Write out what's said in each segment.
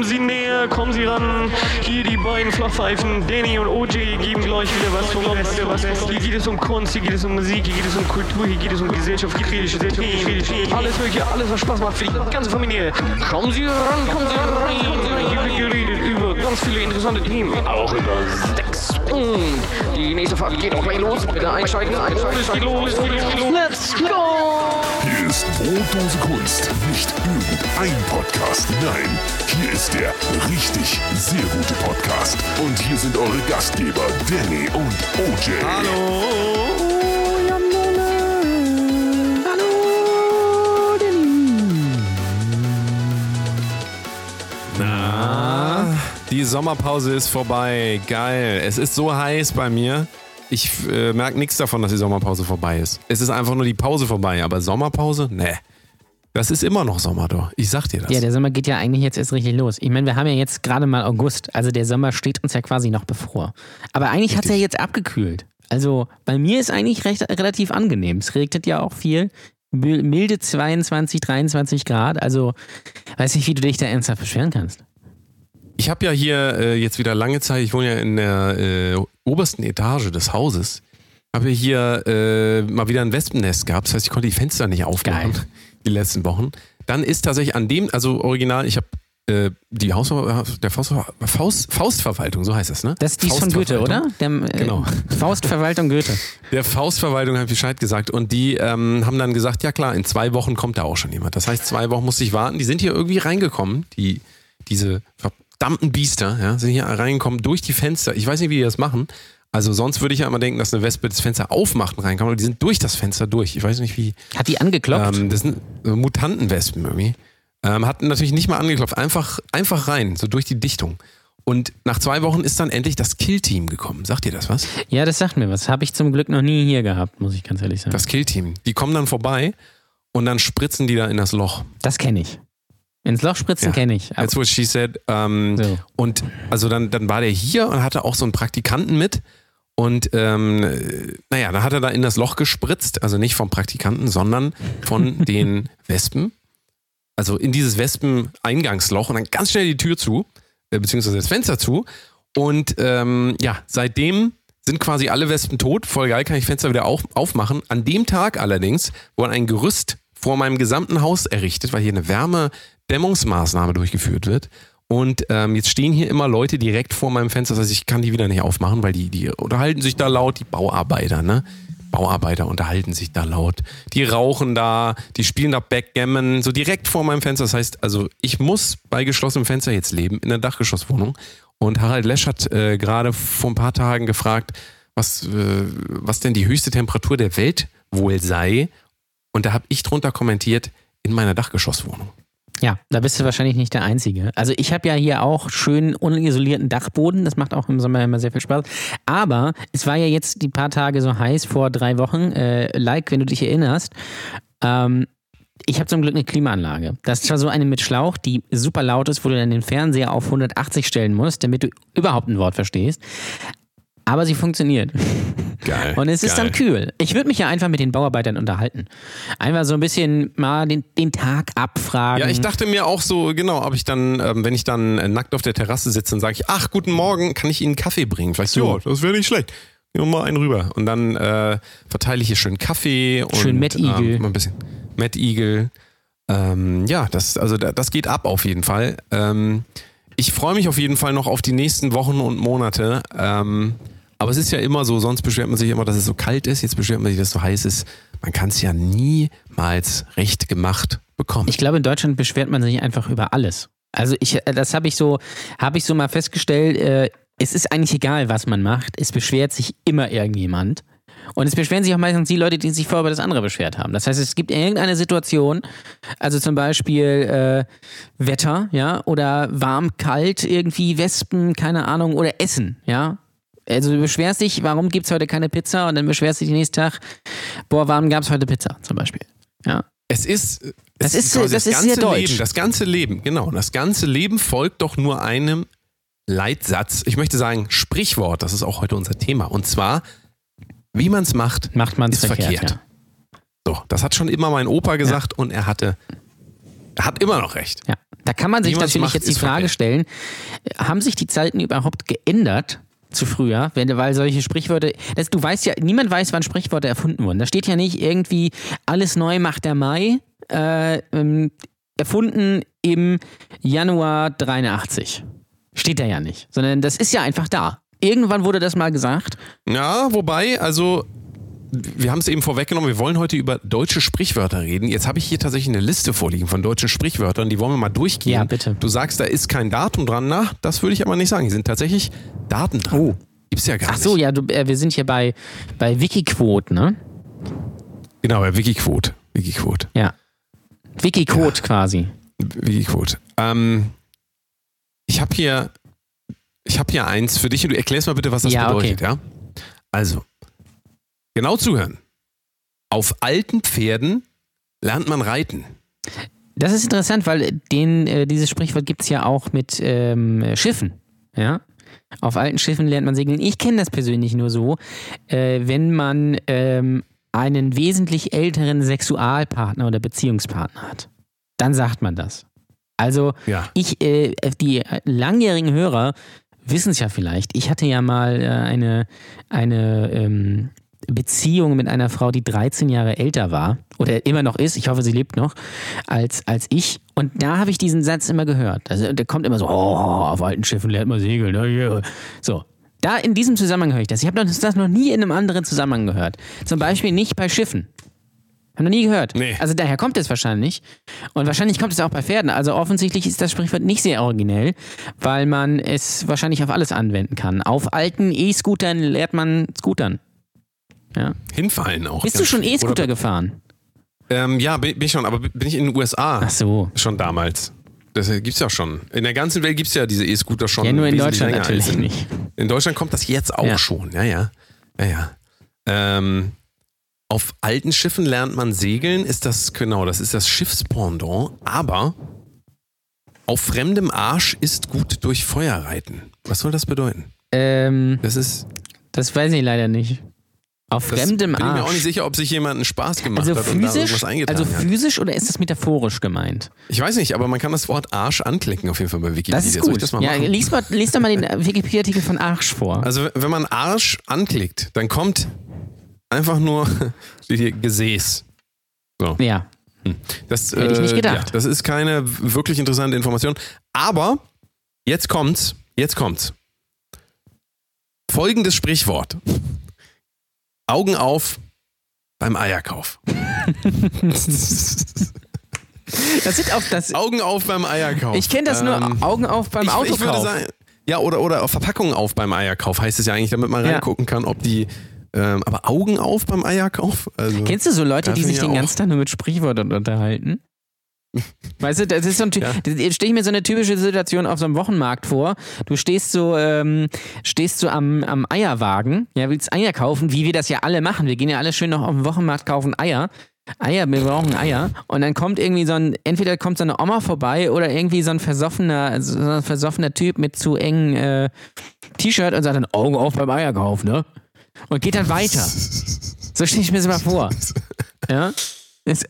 kommen Sie näher, kommen Sie ran. Hier die beiden Flachpfeifen, Danny und OJ, geben gleich wieder was vom Beste. Was. Hier geht es um Kunst, hier geht es um Musik, hier geht es um Kultur, hier geht es um Gesellschaft, kritische. Alles mögliche, alles was Spaß macht für die ganze Familie. Kommen Sie ran, kommen Sie rein. Hier wird geredet über ganz viele interessante Themen, auch über Sex. Und die nächste Fahrt geht auch gleich los. Bitte einsteigen, einsteigen. Let's go! Ist Brotdose Kunst. Nicht irgendein Podcast. Nein, hier ist der richtig sehr gute Podcast. Und hier sind eure Gastgeber Danny und OJ. Hallo. Hallo, Na, die Sommerpause ist vorbei. Geil. Es ist so heiß bei mir. Ich äh, merke nichts davon, dass die Sommerpause vorbei ist. Es ist einfach nur die Pause vorbei, aber Sommerpause? Nee. Das ist immer noch Sommer, doch. Ich sag dir das. Ja, der Sommer geht ja eigentlich jetzt erst richtig los. Ich meine, wir haben ja jetzt gerade mal August, also der Sommer steht uns ja quasi noch bevor. Aber eigentlich hat es ja jetzt abgekühlt. Also bei mir ist eigentlich recht, relativ angenehm. Es regnet ja auch viel. Milde 22, 23 Grad. Also weiß nicht, wie du dich da ernsthaft beschweren kannst. Ich habe ja hier äh, jetzt wieder lange Zeit, ich wohne ja in der äh, obersten Etage des Hauses, habe hier äh, mal wieder ein Wespennest gehabt. Das heißt, ich konnte die Fenster nicht aufmachen Geil. die letzten Wochen. Dann ist tatsächlich an dem, also original, ich habe äh, die Haus, der Faust, Faust, Faustverwaltung, so heißt das, ne? Das ist die von Goethe, oder? Der, äh, genau. Faustverwaltung Goethe. Der Faustverwaltung hat Bescheid gesagt und die ähm, haben dann gesagt, ja klar, in zwei Wochen kommt da auch schon jemand. Das heißt, zwei Wochen musste ich warten. Die sind hier irgendwie reingekommen, die, diese verdammten Biester, ja, sind hier reingekommen durch die Fenster. Ich weiß nicht, wie die das machen. Also sonst würde ich ja immer denken, dass eine Wespe das Fenster aufmacht und reinkommt, aber die sind durch das Fenster durch. Ich weiß nicht wie. Hat die angeklopft? Ähm, das sind Mutantenwespen irgendwie. Ähm, hat natürlich nicht mal angeklopft, einfach, einfach rein, so durch die Dichtung. Und nach zwei Wochen ist dann endlich das Kill-Team gekommen. Sagt ihr das was? Ja, das sagt mir was. Habe ich zum Glück noch nie hier gehabt, muss ich ganz ehrlich sagen. Das Kill-Team. Die kommen dann vorbei und dann spritzen die da in das Loch. Das kenne ich. Ins Loch spritzen ja. kenne ich. That's what she said. Ähm, so. Und also dann, dann war der hier und hatte auch so einen Praktikanten mit. Und ähm, naja, dann hat er da in das Loch gespritzt. Also nicht vom Praktikanten, sondern von den Wespen. Also in dieses Wespen-Eingangsloch und dann ganz schnell die Tür zu, äh, beziehungsweise das Fenster zu. Und ähm, ja, seitdem sind quasi alle Wespen tot. Voll geil, kann ich Fenster wieder auf, aufmachen. An dem Tag allerdings wurde ein Gerüst vor meinem gesamten Haus errichtet, weil hier eine Wärme, Dämmungsmaßnahme durchgeführt wird. Und ähm, jetzt stehen hier immer Leute direkt vor meinem Fenster. Das heißt, ich kann die wieder nicht aufmachen, weil die, die unterhalten sich da laut, die Bauarbeiter, ne? Bauarbeiter unterhalten sich da laut. Die rauchen da, die spielen da Backgammon, so direkt vor meinem Fenster. Das heißt, also ich muss bei geschlossenem Fenster jetzt leben, in der Dachgeschosswohnung. Und Harald Lesch hat äh, gerade vor ein paar Tagen gefragt, was, äh, was denn die höchste Temperatur der Welt wohl sei. Und da habe ich drunter kommentiert, in meiner Dachgeschosswohnung. Ja, da bist du wahrscheinlich nicht der Einzige. Also ich habe ja hier auch schön unisolierten Dachboden. Das macht auch im Sommer immer sehr viel Spaß. Aber es war ja jetzt die paar Tage so heiß vor drei Wochen. Äh, like, wenn du dich erinnerst. Ähm, ich habe zum Glück eine Klimaanlage. Das ist zwar so eine mit Schlauch, die super laut ist, wo du dann den Fernseher auf 180 stellen musst, damit du überhaupt ein Wort verstehst aber sie funktioniert. Geil. Und es ist geil. dann kühl. Ich würde mich ja einfach mit den Bauarbeitern unterhalten. Einfach so ein bisschen mal den, den Tag abfragen. Ja, ich dachte mir auch so, genau, ob ich dann, ähm, wenn ich dann äh, nackt auf der Terrasse sitze und sage ich, ach, guten Morgen, kann ich Ihnen Kaffee bringen? Vielleicht so, ja, das wäre nicht schlecht. Nur mal einen rüber. Und dann äh, verteile ich hier schön Kaffee und schön Matt Eagle. Ähm, ein bisschen Matt Eagle. Ähm, ja, das, also das geht ab auf jeden Fall. Ähm, ich freue mich auf jeden Fall noch auf die nächsten Wochen und Monate. Ähm, aber es ist ja immer so, sonst beschwert man sich immer, dass es so kalt ist, jetzt beschwert man sich, dass es so heiß ist. Man kann es ja niemals recht gemacht bekommen. Ich glaube, in Deutschland beschwert man sich einfach über alles. Also ich, äh, das habe ich so, habe ich so mal festgestellt, äh, es ist eigentlich egal, was man macht, es beschwert sich immer irgendjemand. Und es beschweren sich auch meistens die Leute, die sich vorher über das andere beschwert haben. Das heißt, es gibt irgendeine Situation, also zum Beispiel äh, Wetter, ja, oder warm, kalt, irgendwie Wespen, keine Ahnung, oder Essen, ja. Also du beschwerst dich, warum gibt es heute keine Pizza und dann beschwerst du dich nächsten Tag, boah, warum gab es heute Pizza zum Beispiel. Ja. Es ist, es das ist, das, das ist ganze sehr deutsch. Leben, das ganze Leben, genau. Das ganze Leben folgt doch nur einem Leitsatz. Ich möchte sagen, Sprichwort, das ist auch heute unser Thema. Und zwar, wie man es macht, macht man es verkehrt. verkehrt. Ja. So, das hat schon immer mein Opa gesagt ja. und er hatte Hat immer noch recht. Ja. Da kann man sich Wie man's natürlich macht, jetzt die ist Frage verkehrt. stellen, haben sich die Zeiten überhaupt geändert zu früher, wenn, weil solche Sprichwörter, das, du weißt ja, niemand weiß, wann Sprichwörter erfunden wurden. Da steht ja nicht irgendwie, alles neu macht der Mai, äh, ähm, erfunden im Januar 83. Steht da ja nicht, sondern das ist ja einfach da. Irgendwann wurde das mal gesagt. Ja, wobei, also wir haben es eben vorweggenommen, wir wollen heute über deutsche Sprichwörter reden. Jetzt habe ich hier tatsächlich eine Liste vorliegen von deutschen Sprichwörtern, die wollen wir mal durchgehen. Ja, bitte. Du sagst, da ist kein Datum dran. Na, das würde ich aber nicht sagen. Hier sind tatsächlich Daten dran. Oh. Gibt's ja gar Ach so, nicht. ja, du, äh, wir sind hier bei, bei Wikiquote, ne? Genau, bei Wikiquote. Wikiquote. Ja. Wikicode quasi. Wikiquote. Ähm, ich habe hier, ich habe hier eins für dich und du erklärst mal bitte, was das Ja, okay. bedeutet, ja? Also, genau zuhören. Auf alten Pferden lernt man reiten. Das ist interessant, weil den, äh, dieses Sprichwort gibt es ja auch mit ähm, Schiffen. Ja? Auf alten Schiffen lernt man segeln. Ich kenne das persönlich nur so, äh, wenn man ähm, einen wesentlich älteren Sexualpartner oder Beziehungspartner hat. Dann sagt man das. Also Ja. ich, äh, die langjährigen Hörer wissen es ja vielleicht. Ich hatte ja mal äh, eine, eine ähm, Beziehung mit einer Frau, die 13 Jahre älter war oder immer noch ist, ich hoffe, sie lebt noch, als, als ich. Und da habe ich diesen Satz immer gehört. Also der kommt immer so, oh, auf alten Schiffen lernt man segeln. ne. So. Da in diesem Zusammenhang höre ich das. Ich habe das noch nie in einem anderen Zusammenhang gehört. Zum Beispiel nicht bei Schiffen. Habe noch nie gehört. Nee. Also daher kommt es wahrscheinlich. Und wahrscheinlich kommt es auch bei Pferden. Also offensichtlich ist das Sprichwort nicht sehr originell, weil man es wahrscheinlich auf alles anwenden kann. Auf alten E-Scootern lernt man Scootern. Ja. Hinfallen auch. Bist du schon. E-Scooter gefahren? Ähm, ja, bin bin ich schon, aber bin ich in den USA Ach so. schon damals. Das gibt's ja schon. In der ganzen Welt gibt's ja diese E-Scooter schon. Ja, nur in Deutschland natürlich in, nicht. In Deutschland kommt das jetzt auch Ja. schon. Ja, ja. Ja, ja. Ähm, auf alten Schiffen lernt man segeln, ist das, genau, das ist das Schiffspendant, aber auf fremdem Arsch ist gut durch Feuer reiten. Was soll das bedeuten? Ähm, Das ist. das weiß ich leider nicht. Auf fremdem bin ich mir auch Arsch. nicht sicher, ob sich jemand einen Spaß gemacht Also hat und da physisch, irgendwas eingetragen also hat. physisch oder ist das metaphorisch gemeint? Ich weiß nicht, aber man kann das Wort Arsch anklicken auf jeden Fall bei Wikipedia. Das ist Soll ich gut. das mal ja, machen? lies, mal, lies doch mal den Wikipedia-Artikel von Arsch vor. Also wenn man Arsch anklickt, dann kommt einfach nur hier Gesäß. ja. Das, Hätte ich nicht äh, gedacht. Ja, das ist keine wirklich interessante Information. Aber jetzt kommt's. Jetzt kommt's. Folgendes Sprichwort. Augen auf beim Eierkauf. Das sind auch das. Augen auf beim Eierkauf. Ich kenne das nur Ähm, Augen auf beim ich, Autokauf. ich würde sagen, ja, oder, oder auf Verpackungen auf beim Eierkauf heißt es ja eigentlich, damit man Ja. reingucken kann, ob die. Ähm, aber Augen auf beim Eierkauf? Also, Kennst du so Leute, die sich ich den ganzen Tag nur mit Sprichwörtern unterhalten? Weißt du, das ist so ein Ja. stelle ich mir so eine typische Situation auf so einem Wochenmarkt vor. Du stehst so, ähm, stehst so am, am Eierwagen, ja, willst Eier kaufen, wie wir das ja alle machen. Wir gehen ja alle schön noch auf den Wochenmarkt kaufen Eier. Eier, wir brauchen Eier. Und dann kommt irgendwie so ein, entweder kommt so eine Oma vorbei oder irgendwie so ein versoffener, so ein versoffener Typ mit zu engen äh, T-Shirt und sagt dann Augen auf beim Eierkauf, ne? Und geht dann weiter. So stelle ich mir das mal vor. Ja?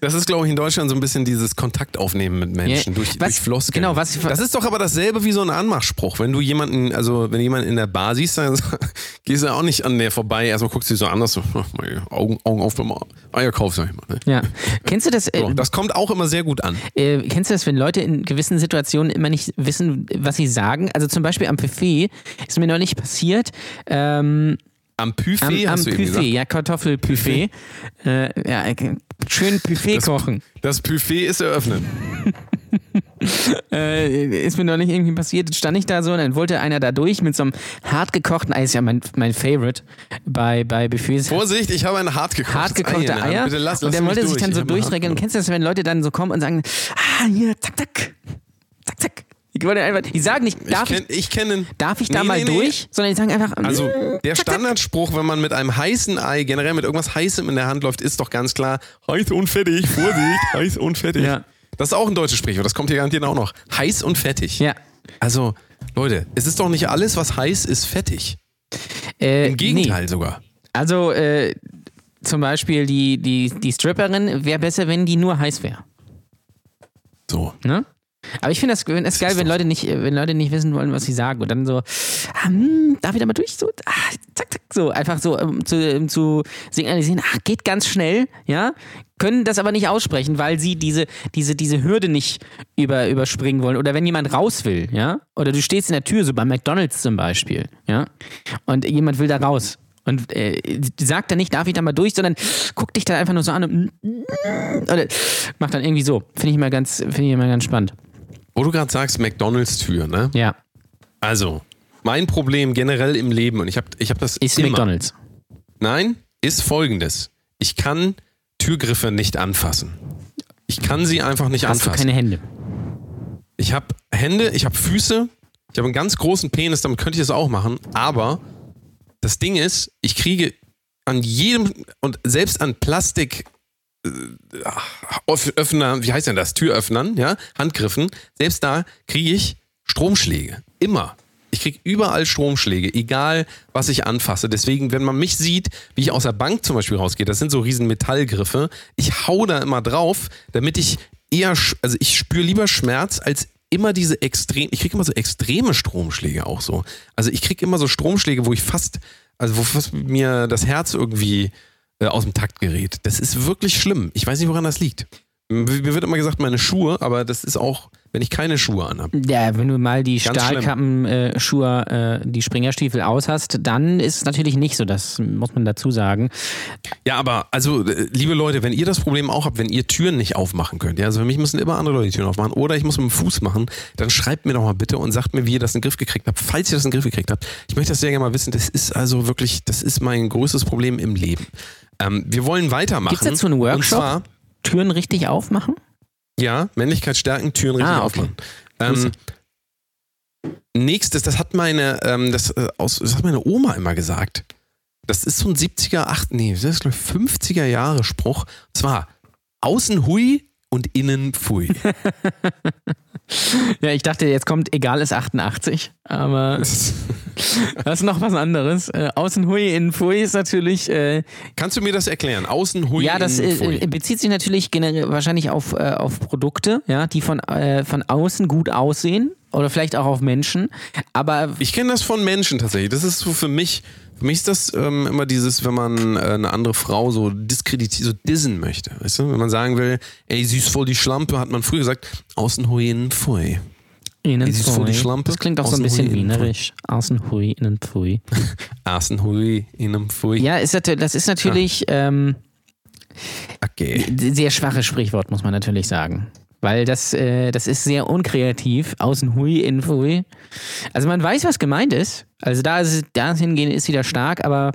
Das ist, glaube ich, in Deutschland so ein bisschen dieses Kontaktaufnehmen mit Menschen Ja, durch, was- durch Floskeln. genau, was- das ist doch aber dasselbe wie so ein Anmachspruch. Wenn du jemanden, also wenn jemanden in der Bar siehst, dann gehst du ja auch nicht an der vorbei. Erstmal guckst du sie so anders, so, meine Augen, Augen auf beim Eierkauf, sag ich mal. Ne? Ja. Kennst du das? Äh, So, das kommt auch immer sehr gut an. äh, kennst du das, wenn Leute in gewissen Situationen immer nicht wissen, was sie sagen? Also zum Beispiel am Buffet ist mir noch nicht passiert. Ähm, Am Buffet am am hast du Buffet, gesagt. ja, Kartoffelbuffet. äh, ja, äh, schön Buffet Das- kochen. Das Buffet ist eröffnet. Äh, ist mir noch nicht irgendwie passiert. Stand ich da so und dann wollte einer da durch mit so einem hart gekochten Ei. Ist ja mein, mein Favorite bei, bei Buffets. Vorsicht, ich habe ein hart gekochtes hart gekochte Ei der. Eier. Bitte lass, und lass der mich wollte sich durch. dann Ich so durchregeln. Kennst du das, wenn Leute dann so kommen und sagen, ah, hier, zack, zack, zack, zack. Ich wollte einfach, die sagen nicht, Ich darf ich, kenne ich kenn, darf ich da Nee, mal nee, nee. durch, sondern die sagen einfach, Also mm, der zack. Standardspruch, wenn man mit einem heißen Ei, generell mit irgendwas Heißem in der Hand läuft, ist doch ganz klar, heiß und fettig, Vorsicht, heiß und fettig. Ja. Das ist auch ein deutsches Sprichwort, das kommt hier garantiert auch noch. Heiß und fettig. Ja. Also, Leute, es ist doch nicht alles, was heiß ist, fettig. Äh, Im Gegenteil Nee. sogar. Also äh, zum Beispiel die, die, die Stripperin wäre besser, wenn die nur heiß wäre. So. Ne? Aber ich finde das, das geil, wenn Leute, nicht, wenn Leute nicht wissen wollen, was sie sagen und dann so, ah, hm, darf ich da mal durch? So, ah, zack, zack, so, einfach so um, zu, um, zu signalisieren, ach, geht ganz schnell, ja, können das aber nicht aussprechen, weil sie diese, diese, diese Hürde nicht über, überspringen wollen. Oder wenn jemand raus will, ja, oder du stehst in der Tür, so bei McDonalds zum Beispiel, ja, und jemand will da raus. Und äh, sagt dann nicht, darf ich da mal durch, sondern guckt dich dann einfach nur so an und oder macht dann irgendwie so. Finde ich immer ganz, finde ich immer ganz spannend. Wo du gerade sagst, McDonalds-Tür, ne? Ja. Also, mein Problem generell im Leben, und ich habe ich hab das. Ist immer, McDonalds. Nein, ist folgendes. Ich kann Türgriffe nicht anfassen. Ich kann sie einfach nicht Hast anfassen. du keine Hände? Ich habe Hände, ich habe Füße, ich habe einen ganz großen Penis, damit könnte ich das auch machen, aber das Ding ist, ich kriege an jedem und selbst an Plastik Öffner, wie heißt denn das? Türöffnern, ja, Handgriffen, selbst da kriege ich Stromschläge. Immer. Ich kriege überall Stromschläge, egal was ich anfasse. Deswegen, wenn man mich sieht, wie ich aus der Bank zum Beispiel rausgehe, das sind so riesen Metallgriffe, ich hau da immer drauf, damit ich eher, also ich spüre lieber Schmerz als immer diese extrem, ich kriege immer so extreme Stromschläge auch so. Also ich kriege immer so Stromschläge, wo ich fast, also wo fast mir das Herz irgendwie äh, aus dem Takt gerät. Das ist wirklich schlimm. Ich weiß nicht, woran das liegt. Mir wird immer gesagt, meine Schuhe, aber das ist auch, wenn ich keine Schuhe anhabe. Ja, wenn du mal die Stahlkappenschuhe, äh, die Springerstiefel aus hast, dann ist es natürlich nicht so, das muss man dazu sagen. Ja, aber also, äh, liebe Leute, wenn ihr das Problem auch habt, wenn ihr Türen nicht aufmachen könnt, ja, also für mich müssen immer andere Leute die Türen aufmachen oder ich muss mit dem Fuß machen, dann schreibt mir doch mal bitte und sagt mir, wie ihr das in den Griff gekriegt habt, falls ihr das in den Griff gekriegt habt. Ich möchte das sehr gerne mal wissen, das ist also wirklich, das ist mein größtes Problem im Leben. Ähm, wir wollen weitermachen. Gibt es dazu einen Workshop? Zwar, Türen richtig aufmachen? Ja, Männlichkeit stärken, Türen richtig Ah, okay. aufmachen. Ähm, nächstes, das hat meine, ähm, das, äh, aus, das hat meine Oma immer gesagt. Das ist so ein 70er, 8, nee, das ist glaub ich 50er Jahre Spruch. Und zwar außen hui und innen pfui. Ja, ich dachte, jetzt kommt egal ist 88, aber das ist noch was anderes. Äh, außen hui, innen pfui ist natürlich. Äh, Kannst du mir das erklären? Außen hui, ja, das äh, äh, bezieht sich natürlich generell wahrscheinlich auf, äh, auf Produkte, ja, die von, äh, von außen gut aussehen oder vielleicht auch auf Menschen. Aber Ich kenne das von Menschen tatsächlich. Das ist so für mich, für mich ist das ähm, immer dieses, wenn man äh, eine andere Frau so diskreditiert, so dissen möchte. Weißt du? Wenn man sagen will, ey, sie ist voll die Schlampe, hat man früher gesagt, außen hui, innen pfui. innen ist voll die pfui. Schlampe. Das klingt auch so ein bisschen pfui. wienerisch. Außen hui, innen pfui. Außen hui, innen pfui. Ja, ist, das ist natürlich ähm, Okay. sehr schwaches Sprichwort, muss man natürlich sagen. Weil das, äh, das ist sehr unkreativ. Außen hui, innen pfui. Also man weiß, was gemeint ist. Also da, ist, es- da hingehen ist wieder stark, aber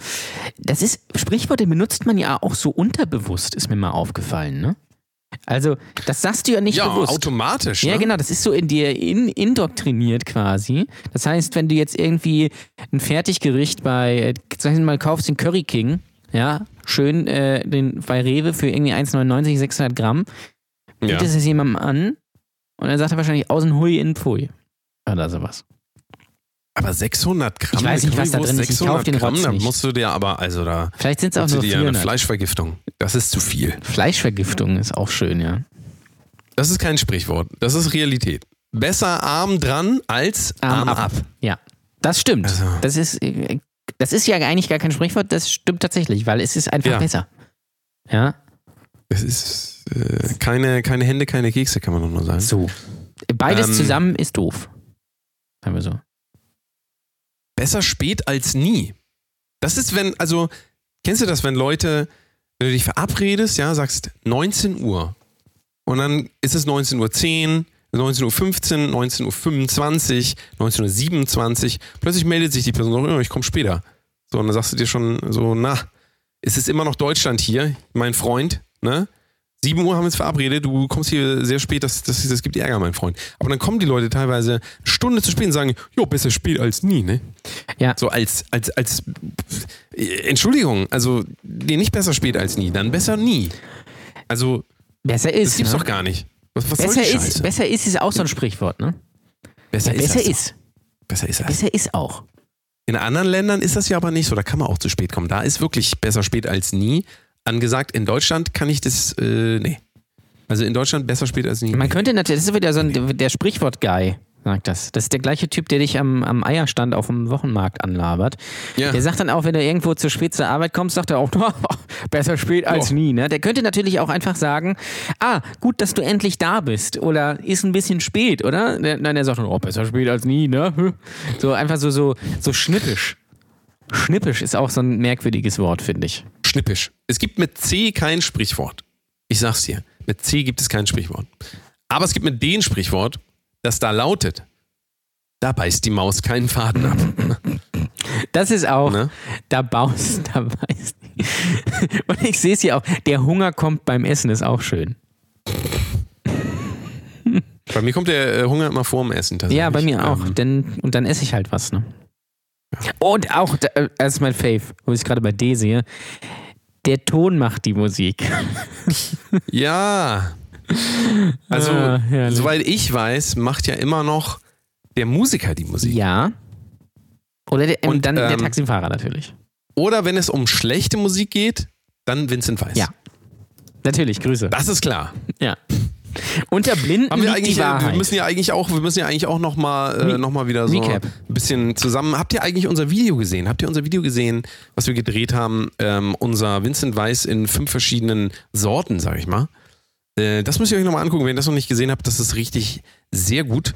das ist, Sprichworte benutzt man ja auch so unterbewusst, ist mir mal aufgefallen, ne? Also, das sagst du ja nicht Ja, bewusst. automatisch. Ne? Ja, genau, das ist so in dir in, indoktriniert quasi. Das heißt, wenn du jetzt irgendwie ein Fertiggericht bei, äh, sagen wir mal, kaufst den Curry King, ja, schön äh, den, bei Rewe für irgendwie 1,99, 600 Gramm, Ja. bietet es jemandem an und dann sagt er wahrscheinlich außen hui in pfui. Oder sowas. Aber 600 Gramm. Ich weiß nicht, was da drin ist. Ich 600 kauf den Gramm, Rotz nicht. musst du dir aber, also da Vielleicht sind es auch nur dir eine 400. Fleischvergiftung. Das ist zu viel. Fleischvergiftung ist auch schön, ja. Das ist kein Sprichwort. Das ist Realität. Besser arm dran als arm, ab. Ja, das stimmt. Also- Das ist, das ist ja eigentlich gar kein Sprichwort, das stimmt tatsächlich, weil es ist einfach Ja. besser. Ja, Es ist äh, keine, keine Hände, keine Kekse, kann man doch nur sagen. so. Beides Ähm, zusammen ist doof. Sagen wir so. Besser spät als nie. Das ist, wenn, also, kennst du das, wenn Leute, wenn du dich verabredest, ja, sagst 19 Uhr und dann ist es 19.10 Uhr, 19.15 Uhr, 19.25 Uhr, 19.27 Uhr, plötzlich meldet sich die Person so, "Oh, ich komme später. So, und dann sagst du dir schon so, na, es ist immer noch Deutschland hier, mein Freund, ne? 7 Uhr haben wir uns verabredet, du kommst hier sehr spät, das, das, das gibt Ärger, mein Freund. Aber dann kommen die Leute teilweise eine Stunde zu spät und sagen, jo, besser spät als nie, ne? Ja. So als, als, als, äh, Entschuldigung, also, nee, nicht besser spät als nie, dann besser nie. Also, Besser ist. das gibt's ne? doch gar nicht. Was, was Besser ist, besser ist ist auch so ein Sprichwort, ne? besser Ja, ist besser ist. Besser ist. Besser ist auch. In anderen Ländern ist das ja aber nicht so, da kann man auch zu spät kommen. Da ist wirklich besser spät als nie angesagt. In Deutschland kann ich das, äh, nee. Also in Deutschland besser spät als nie. Man könnte natürlich, das ist wieder so ein, der Sprichwort-Guy, sagt das. Das ist der gleiche Typ, der dich am, am Eierstand auf dem Wochenmarkt anlabert. Ja. Der sagt dann auch, wenn du irgendwo zu spät zur Arbeit kommst, sagt er auch, besser spät als Oh. nie. Ne? Der könnte natürlich auch einfach sagen, ah, gut, dass du endlich da bist. Oder ist ein bisschen spät, oder? Der, nein, der sagt dann, oh, besser spät als nie, ne? So einfach so, so, so schnippisch. Schnippisch ist auch so ein merkwürdiges Wort, finde ich. Schnippisch. Es gibt mit C kein Sprichwort. Ich sag's dir. Mit C gibt es kein Sprichwort. Aber es gibt mit D ein Sprichwort, das da lautet: Da beißt die Maus keinen Faden ab. Das ist auch, Ne? da baust, da weißt Und ich sehe es hier auch, der Hunger kommt beim Essen, ist auch schön. Bei mir kommt der äh, Hunger immer vor dem Essen. tatsächlich. Ja, bei mir auch. Ähm, Denn, und dann esse ich halt was, ne? Und auch, äh, das ist mein Fave, wo ich es gerade bei D sehe. Der Ton macht die Musik. Ja. Also, Ah, soweit ich weiß, macht ja immer noch der Musiker die Musik. Ja. Oder der, Und, und dann der ähm, Taxifahrer natürlich. Oder wenn es um schlechte Musik geht, dann Vincent Weiss. Ja. Natürlich, Grüße. Das ist klar. Ja. Unter Blinden Haben wir liegt eigentlich, die äh, Wahrheit. wir müssen ja eigentlich auch, wir müssen ja eigentlich auch noch mal, äh, noch mal wieder so Recap. ein bisschen zusammen. Habt ihr eigentlich unser Video gesehen? Habt ihr unser Video gesehen, was wir gedreht haben? Ähm, unser Vincent Weiss in fünf verschiedenen Sorten, sag ich mal. Äh, das müsst ihr euch nochmal angucken. Wenn ihr das noch nicht gesehen habt, das ist richtig sehr gut.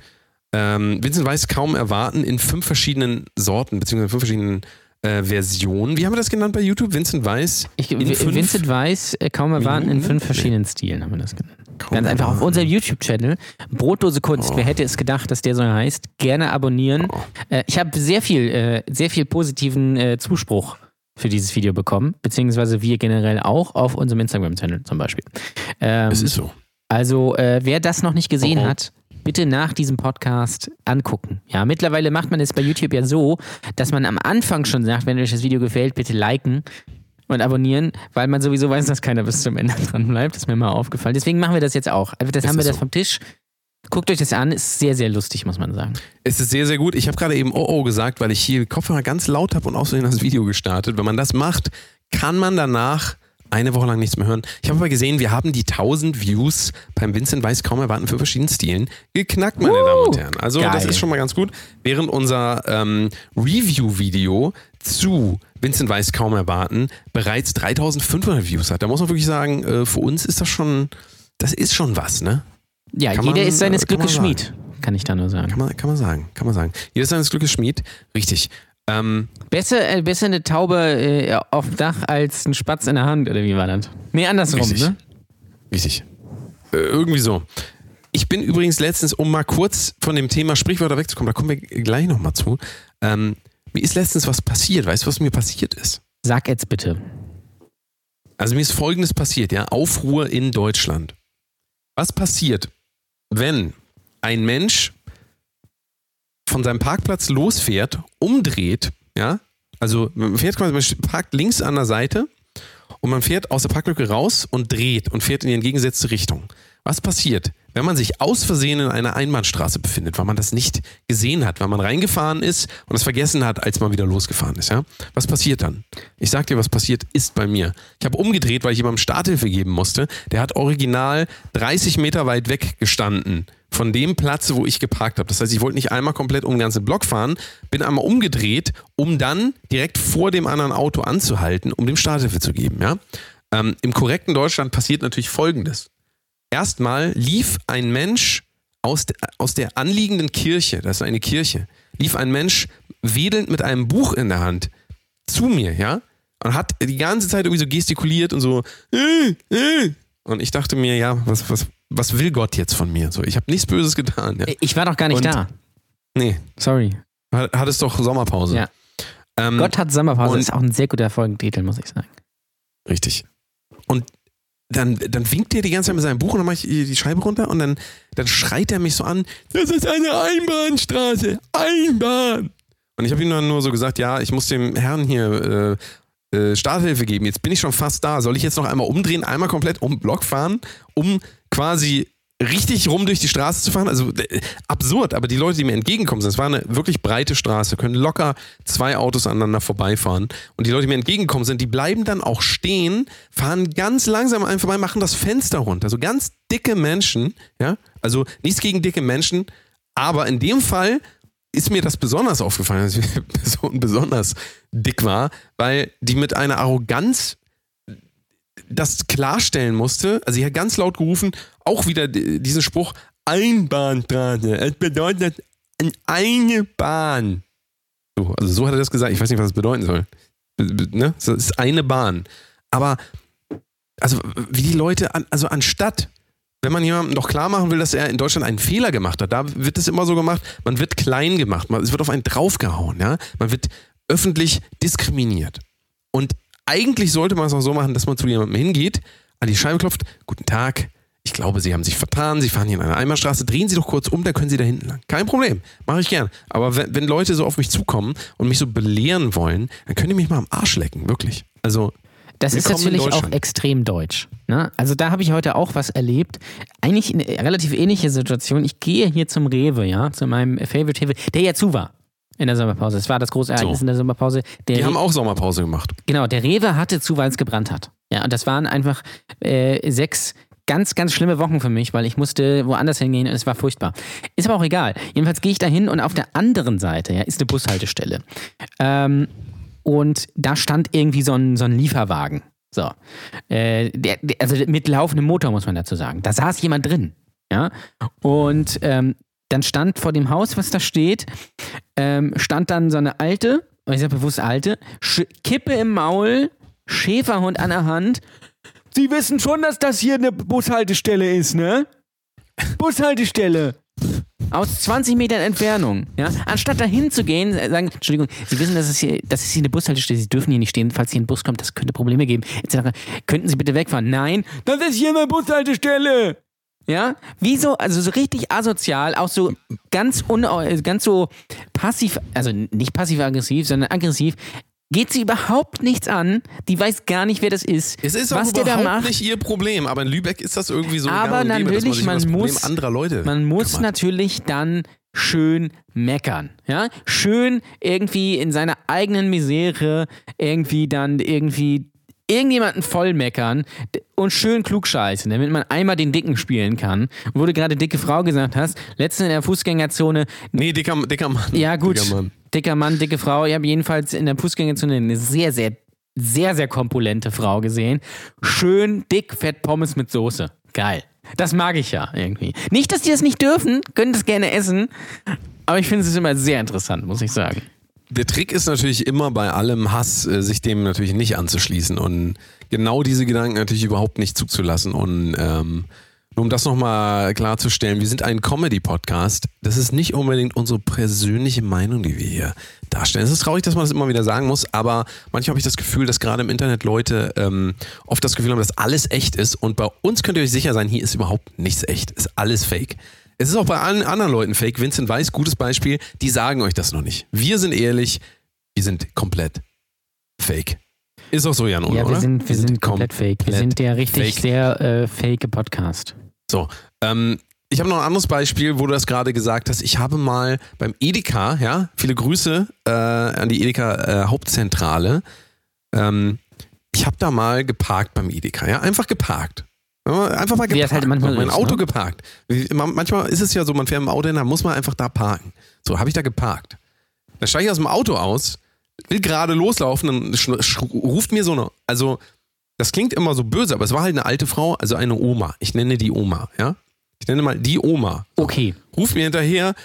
Ähm, Vincent Weiss kaum erwarten in fünf verschiedenen Sorten, beziehungsweise fünf verschiedenen äh, Versionen. Wie haben wir das genannt bei YouTube? Vincent Weiss. Ich, in fünf Vincent Weiß, äh, kaum erwarten, in Minuten? fünf verschiedenen Stilen haben wir das genannt. Kaum Ganz einfach auf unserem YouTube-Channel, Brotdose Kunst, Oh. wer hätte es gedacht, dass der so heißt, gerne abonnieren. Oh. Äh, ich habe sehr viel, äh, sehr viel positiven äh, Zuspruch für dieses Video bekommen, beziehungsweise wir generell auch auf unserem Instagram-Channel zum Beispiel. Ähm, Es ist so. also, wer das noch nicht gesehen Oh, oh. hat, bitte nach diesem Podcast angucken. Ja, mittlerweile macht man es bei YouTube ja so, dass man am Anfang schon sagt, wenn euch das Video gefällt, bitte liken und abonnieren, weil man sowieso weiß, dass keiner bis zum Ende dran bleibt. Das ist mir mal aufgefallen. Deswegen machen wir das jetzt auch. Also das Ist haben wir das das so? vom Tisch. Guckt euch das an, ist sehr, sehr lustig, muss man sagen. Es ist sehr, sehr gut. Ich habe gerade eben Oh Oh gesagt, weil ich hier Kopfhörer ganz laut habe und Versehen das Video gestartet. Wenn man das macht, kann man danach eine Woche lang nichts mehr hören. Ich habe aber gesehen, wir haben die 1000 Views beim Vincent Weiß kaum erwarten für verschiedenen Stilen geknackt, meine Uh, Damen und Herren. Also das geil. ist schon mal ganz gut. Während unser ähm, Review-Video zu Vincent Weiß kaum erwarten bereits 3500 Views hat. Da muss man wirklich sagen, äh, für uns ist das schon, das ist schon was, ne? Ja, Kann jeder man, ist seines äh, Glückes Schmied, kann ich da nur sagen. Kann man, kann man sagen, kann man sagen. Jeder ist seines Glückes Schmied. Richtig. Ähm, Besser, äh, besser eine Taube äh, auf dem Dach als ein Spatz in der Hand, oder wie war das? Nee, andersrum, Richtig. ne? Richtig. Äh, irgendwie so. Ich bin übrigens letztens, um mal kurz von dem Thema Sprichwörter wegzukommen, da kommen wir gleich nochmal zu. Ähm, mir ist letztens was passiert. Weißt du, was mir passiert ist? Sag jetzt bitte. Also mir ist Folgendes passiert, ja, Aufruhr in Deutschland. Was passiert, wenn ein Mensch von seinem Parkplatz losfährt, umdreht, ja, also man fährt quasi, man parkt links an der Seite und man fährt aus der Parklücke raus und dreht und fährt in die entgegengesetzte Richtung. Was passiert, wenn man sich aus Versehen in einer Einbahnstraße befindet, weil man das nicht gesehen hat, weil man reingefahren ist und es vergessen hat, als man wieder losgefahren ist, ja? Was passiert dann? Ich sag dir, was passiert ist bei mir. Ich habe umgedreht, weil ich jemandem Starthilfe geben musste. Der hat original 30 Meter weit weg gestanden von dem Platz, wo ich geparkt habe. Das heißt, ich wollte nicht einmal komplett um den ganzen Block fahren, bin einmal umgedreht, um dann direkt vor dem anderen Auto anzuhalten, um dem Starthilfe zu geben. Ja? Ähm, Im korrekten Deutschland passiert natürlich Folgendes. Erstmal lief ein Mensch aus, de, aus der anliegenden Kirche, das ist eine Kirche, lief ein Mensch wedelnd mit einem Buch in der Hand zu mir, ja, und hat die ganze Zeit irgendwie so gestikuliert und so, äh, äh. und ich dachte mir, ja, was, was, was will Gott jetzt von mir? So, ich habe nichts Böses getan. Ja. Ich war doch gar nicht Und- da. Nee, Sorry. hat, hat es doch Sommerpause. Ja. Ähm, Gott hat Sommerpause. und- ist auch ein sehr guter Folgentitel, muss ich sagen. Richtig. Und dann, dann winkt er die ganze Zeit mit seinem Buch und dann mache ich die Scheibe runter und dann, dann schreit er mich so an, das ist eine Einbahnstraße, Einbahn. Und ich habe ihm dann nur so gesagt, ja, ich muss dem Herrn hier äh, äh, Starthilfe geben. Jetzt bin ich schon fast da. Soll ich jetzt noch einmal umdrehen, einmal komplett um Block fahren, um quasi richtig rum durch die Straße zu fahren. Also äh, absurd, aber die Leute, die mir entgegenkommen sind, es war eine wirklich breite Straße, können locker zwei Autos aneinander vorbeifahren. Und die Leute, die mir entgegenkommen sind, die bleiben dann auch stehen, fahren ganz langsam einfach vorbei, machen das Fenster runter. Also ganz dicke Menschen, ja, also nichts gegen dicke Menschen, aber in dem Fall ist mir das besonders aufgefallen, dass die Person besonders dick war, weil die mit einer Arroganz das klarstellen musste. Also sie hat ganz laut gerufen, auch wieder diesen Spruch, Einbahnstraße. Es bedeutet eine Bahn. So, also so hat er das gesagt. Ich weiß nicht, was das bedeuten soll. Ne? Das ist eine Bahn. Aber, also wie die Leute, an, also anstatt wenn man jemandem doch klar machen will, dass er in Deutschland einen Fehler gemacht hat, da wird es immer so gemacht, man wird klein gemacht, es wird auf einen draufgehauen, ja, man wird öffentlich diskriminiert. Und eigentlich sollte man es auch so machen, dass man zu jemandem hingeht, an die Scheibe klopft, guten Tag, ich glaube, Sie haben sich vertan, Sie fahren hier in einer Einbahnstraße, drehen Sie doch kurz um, dann können Sie da hinten lang. Kein Problem, mache ich gern. Aber wenn, wenn Leute so auf mich zukommen und mich so belehren wollen, dann können die mich mal am Arsch lecken, wirklich. Also das ist natürlich auch extrem deutsch. Ne? Also da habe ich heute auch was erlebt. Eigentlich eine relativ ähnliche Situation. Ich gehe hier zum Rewe, ja, zu meinem Favorite Rewe, der ja zu war in der Sommerpause. Es war das große Ereignis so. in der Sommerpause. Der Die haben auch Sommerpause gemacht. Genau, der Rewe hatte zu, weil es gebrannt hat. Ja, und das waren einfach äh, sechs ganz, ganz schlimme Wochen für mich, weil ich musste woanders hingehen und es war furchtbar. Ist aber auch egal. Jedenfalls gehe ich da hin und auf der anderen Seite ja, ist eine Bushaltestelle. Ähm, und da stand irgendwie so ein, so ein Lieferwagen. So. Äh, der, der, also mit laufendem Motor, muss man dazu sagen. Da saß jemand drin. Ja. Und ähm, dann stand vor dem Haus, was da steht, ähm, stand dann so eine alte, ich sage bewusst alte, Sch Kippe im Maul, Schäferhund an der Hand. Sie wissen schon, dass das hier eine Bushaltestelle ist, ne? Bushaltestelle. Aus 20 Metern Entfernung, ja, anstatt dahin zu gehen, äh, sagen, Entschuldigung, Sie wissen, dass es hier, das ist hier eine Bushaltestelle, Sie dürfen hier nicht stehen, falls hier ein Bus kommt, das könnte Probleme geben, etc. Könnten Sie bitte wegfahren? Nein, das ist hier eine Bushaltestelle. Ja, wieso, also so richtig asozial, auch so ganz, un, ganz so passiv, also nicht passiv-aggressiv, sondern aggressiv geht sie überhaupt nichts an. Die weiß gar nicht, wer das ist. Es ist was auch der überhaupt da macht. nicht ihr Problem, aber in Lübeck ist das irgendwie so. Aber natürlich, man, man muss, anderer Leute man muss kümmert. natürlich dann schön meckern, ja, schön irgendwie in seiner eigenen Misere irgendwie dann irgendwie irgendjemanden voll meckern und schön klugscheißen, damit man einmal den Dicken spielen kann. Wo du gerade dicke Frau gesagt hast, letztens in der Fußgängerzone. Nee, dicker, dicker Mann. Ja, gut. Dicker Mann dicker Mann, dicke Frau. Ich habe jedenfalls in der Fußgängerzone eine sehr, sehr, sehr, sehr kompulente Frau gesehen. Schön dick, fett Pommes mit Soße. Geil. Das mag ich ja irgendwie. Nicht, dass die das nicht dürfen, können das gerne essen, aber ich finde es immer sehr interessant, muss ich sagen. Der Trick ist natürlich immer bei allem Hass, äh, sich dem natürlich nicht anzuschließen und genau diese Gedanken natürlich überhaupt nicht zuzulassen und ähm, nur um das nochmal klarzustellen, wir sind ein Comedy-Podcast. Das ist nicht unbedingt unsere persönliche Meinung, die wir hier darstellen. Es ist traurig, dass man das immer wieder sagen muss, aber manchmal habe ich das Gefühl, dass gerade im Internet Leute ähm, oft das Gefühl haben, dass alles echt ist. Und bei uns könnt ihr euch sicher sein, hier ist überhaupt nichts echt. Ist alles fake. Es ist auch bei allen anderen Leuten fake. Vincent Weiß, gutes Beispiel, die sagen euch das noch nicht. Wir sind ehrlich, wir sind komplett fake. Ist auch so, Jan, oder? Ja, wir sind, wir sind komplett fake. Wir sind der richtig fake. sehr äh, fake Podcast. So, ähm, ich habe noch ein anderes Beispiel, wo du das gerade gesagt hast. Ich habe mal beim Edeka, ja, viele Grüße äh, an die Edeka äh, Hauptzentrale. Ähm, ich habe da mal geparkt beim Edeka, ja, einfach geparkt. Einfach mal geparkt. Halt manchmal mein Auto ne? geparkt. Manchmal ist es ja so, man fährt im Auto hin, da muss man einfach da parken. So, habe ich da geparkt. Dann steige ich aus dem Auto aus, will gerade loslaufen, dann ruft mir so eine, also das klingt immer so böse, aber es war halt eine alte Frau, also eine Oma. Ich nenne die Oma, ja? Ich nenne mal die Oma. Okay. Ruf mir hinterher,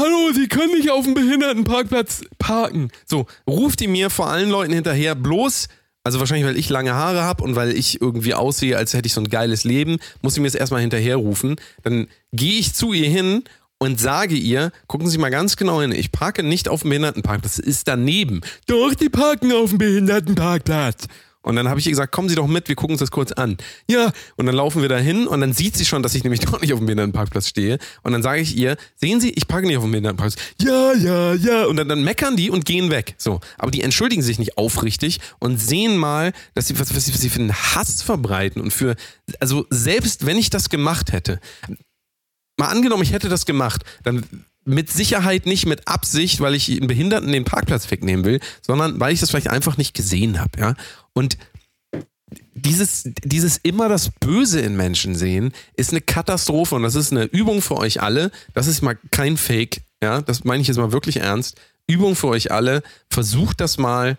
Hallo, Sie können nicht auf dem Behindertenparkplatz parken. So, ruft die mir vor allen Leuten hinterher bloß, also wahrscheinlich, weil ich lange Haare habe und weil ich irgendwie aussehe, als hätte ich so ein geiles Leben, muss sie mir das erstmal hinterher rufen. Dann gehe ich zu ihr hin und sage ihr, gucken Sie mal ganz genau hin, ich parke nicht auf dem Behindertenparkplatz, das ist daneben. Doch, die parken auf dem Behindertenparkplatz. Und dann habe ich ihr gesagt, kommen Sie doch mit, wir gucken uns das kurz an. Ja, und dann laufen wir da hin und dann sieht sie schon, dass ich nämlich doch nicht auf dem Behindertenparkplatz stehe. Und dann sage ich ihr, sehen Sie, ich parke nicht auf dem Behindertenparkplatz. Ja, ja, ja. Und dann, dann meckern die und gehen weg. So. Aber die entschuldigen sich nicht aufrichtig und sehen mal, dass sie, was, was, was sie für einen Hass verbreiten und für, also selbst wenn ich das gemacht hätte, mal angenommen, ich hätte das gemacht, dann mit Sicherheit nicht mit Absicht, weil ich einen Behinderten den Parkplatz wegnehmen will, sondern weil ich das vielleicht einfach nicht gesehen habe, ja. Und dieses, dieses immer das Böse in Menschen sehen, ist eine Katastrophe und das ist eine Übung für euch alle. Das ist mal kein Fake, ja. Das meine ich jetzt mal wirklich ernst. Übung für euch alle. Versucht das mal,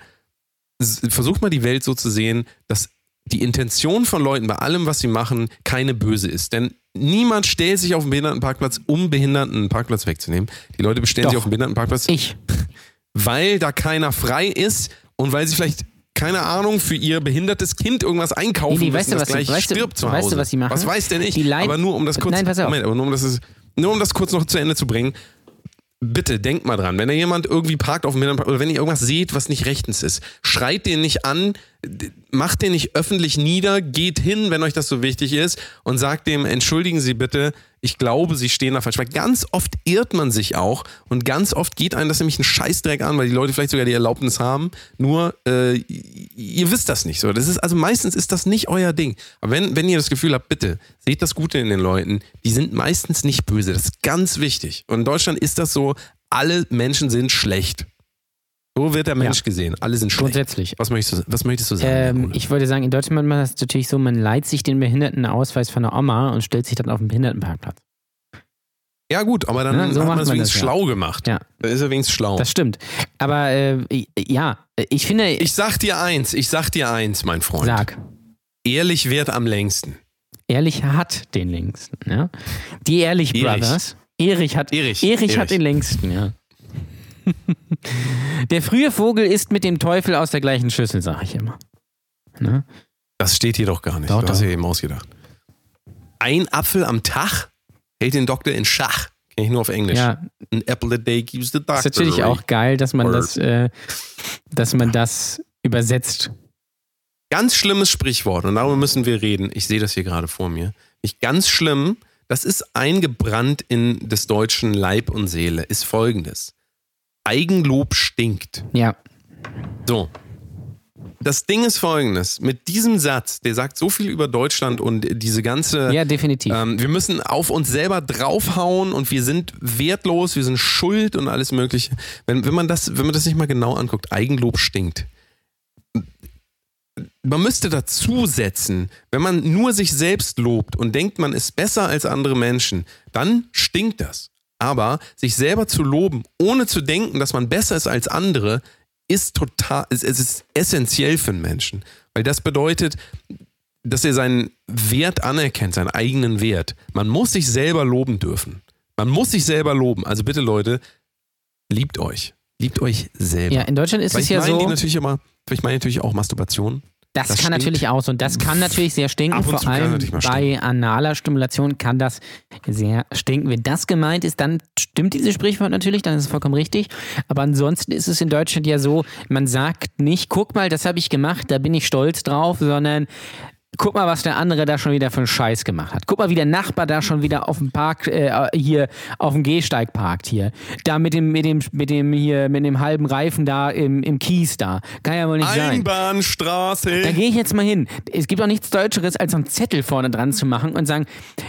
versucht mal die Welt so zu sehen, dass die Intention von Leuten bei allem, was sie machen, keine böse ist. Denn niemand stellt sich auf den Behindertenparkplatz, um Behinderten einen Parkplatz wegzunehmen. Die Leute bestellen Doch. sich auf den Behindertenparkplatz, Ich. weil da keiner frei ist und weil sie vielleicht keine Ahnung, für ihr behindertes Kind irgendwas einkaufen Lili, müssen, weißt du, das gleich weißt du- stirbt zu Hause. weißt du, was sie machen? Was weiß denn ich? Die aber nur um das kurz, Nein, pass auf. Moment, aber nur um das, nur um das kurz noch zu Ende zu bringen. Bitte denkt mal dran, wenn da jemand irgendwie parkt auf dem Behindertenpark oder wenn ihr irgendwas seht, was nicht rechtens ist, schreit den nicht an, macht den nicht öffentlich nieder, geht hin, wenn euch das so wichtig ist und sagt dem, entschuldigen Sie bitte, ich glaube, Sie stehen da falsch. Weil ganz oft irrt man sich auch und ganz oft geht einem das nämlich einen Scheißdreck an, weil die Leute vielleicht sogar die Erlaubnis haben, nur äh, ihr wisst das nicht so. Das ist, also meistens ist das nicht euer Ding. Aber wenn, wenn ihr das Gefühl habt, bitte, seht das Gute in den Leuten, die sind meistens nicht böse. Das ist ganz wichtig. Und in Deutschland ist das so, alle Menschen sind schlecht. So wird der Mensch Ja. gesehen. Alle sind schlecht. Grundsätzlich. Was möchtest du, was möchtest du sagen? Ähm, ich wollte sagen, in Deutschland macht man das natürlich so, man leiht sich den Behindertenausweis von der Oma und stellt sich dann auf den Behindertenparkplatz. ja gut, aber dann Ja, so hat man es wenigstens das, ja. schlau gemacht. Ja. Da ist er wenigstens schlau. Das stimmt. Aber äh, ja, ich finde, ich sag dir eins, ich sag dir eins, mein Freund. sag, Ehrlich wird am längsten. Ehrlich hat den längsten. Ja? Die Ehrlich Erich. Brothers. Erich hat, Erich. Erich Erich. hat den längsten, ja. Der frühe Vogel ist mit dem Teufel aus der gleichen Schüssel, sag ich immer. Ne? Das steht hier doch gar nicht. Doch, du hast ja eben ausgedacht. Ein Apfel am Tag hält den Doktor in Schach. Kenn ich nur auf Englisch. Ja, An apple a day keeps the doctor ist natürlich auch geil, dass man Word. das, äh, dass man das übersetzt. Ganz schlimmes Sprichwort und darüber müssen wir reden. Ich sehe das hier gerade vor mir. Nicht ganz schlimm, das ist eingebrannt in des Deutschen Leib und Seele, ist folgendes. Eigenlob stinkt. Ja, So. Das Ding ist folgendes. Mit diesem Satz, der sagt so viel über Deutschland und diese ganze. ja, definitiv. Ähm, wir müssen auf uns selber draufhauen und wir sind wertlos, wir sind schuld und alles Mögliche. Wenn, wenn, man, das, wenn man das nicht mal genau anguckt, Eigenlob stinkt. Man müsste dazu setzen, wenn man nur sich selbst lobt und denkt, man ist besser als andere Menschen, dann stinkt das. Aber sich selber zu loben, ohne zu denken, dass man besser ist als andere, ist total, es ist essentiell für einen Menschen. Weil das bedeutet, dass er seinen Wert anerkennt, seinen eigenen Wert. Man muss sich selber loben dürfen. Man muss sich selber loben. Also bitte Leute, liebt euch. Liebt euch selber. ja, in Deutschland ist Weil es ja so. natürlich immer, ich meine natürlich auch Masturbation. Das, Das kann stinkt. natürlich auch so. Und das kann natürlich sehr stinken. Vor allem bei analer Stimulation kann das sehr stinken. Wenn das gemeint ist, dann stimmt dieses Sprichwort natürlich, dann ist es vollkommen richtig. Aber ansonsten ist es in Deutschland ja so, man sagt nicht, guck mal, das habe ich gemacht, da bin ich stolz drauf, sondern guck mal, was der andere da schon wieder für einen Scheiß gemacht hat. Guck mal, wie der Nachbar da schon wieder auf dem Park, äh, hier auf dem Gehsteig parkt hier. Da mit dem, mit dem, mit dem hier, mit dem halben Reifen da im, im Kies da. Kann ja wohl nicht sein. Einbahnstraße. Da gehe ich jetzt mal hin. Es gibt auch nichts Deutscheres, als so einen Zettel vorne dran zu machen und sagen,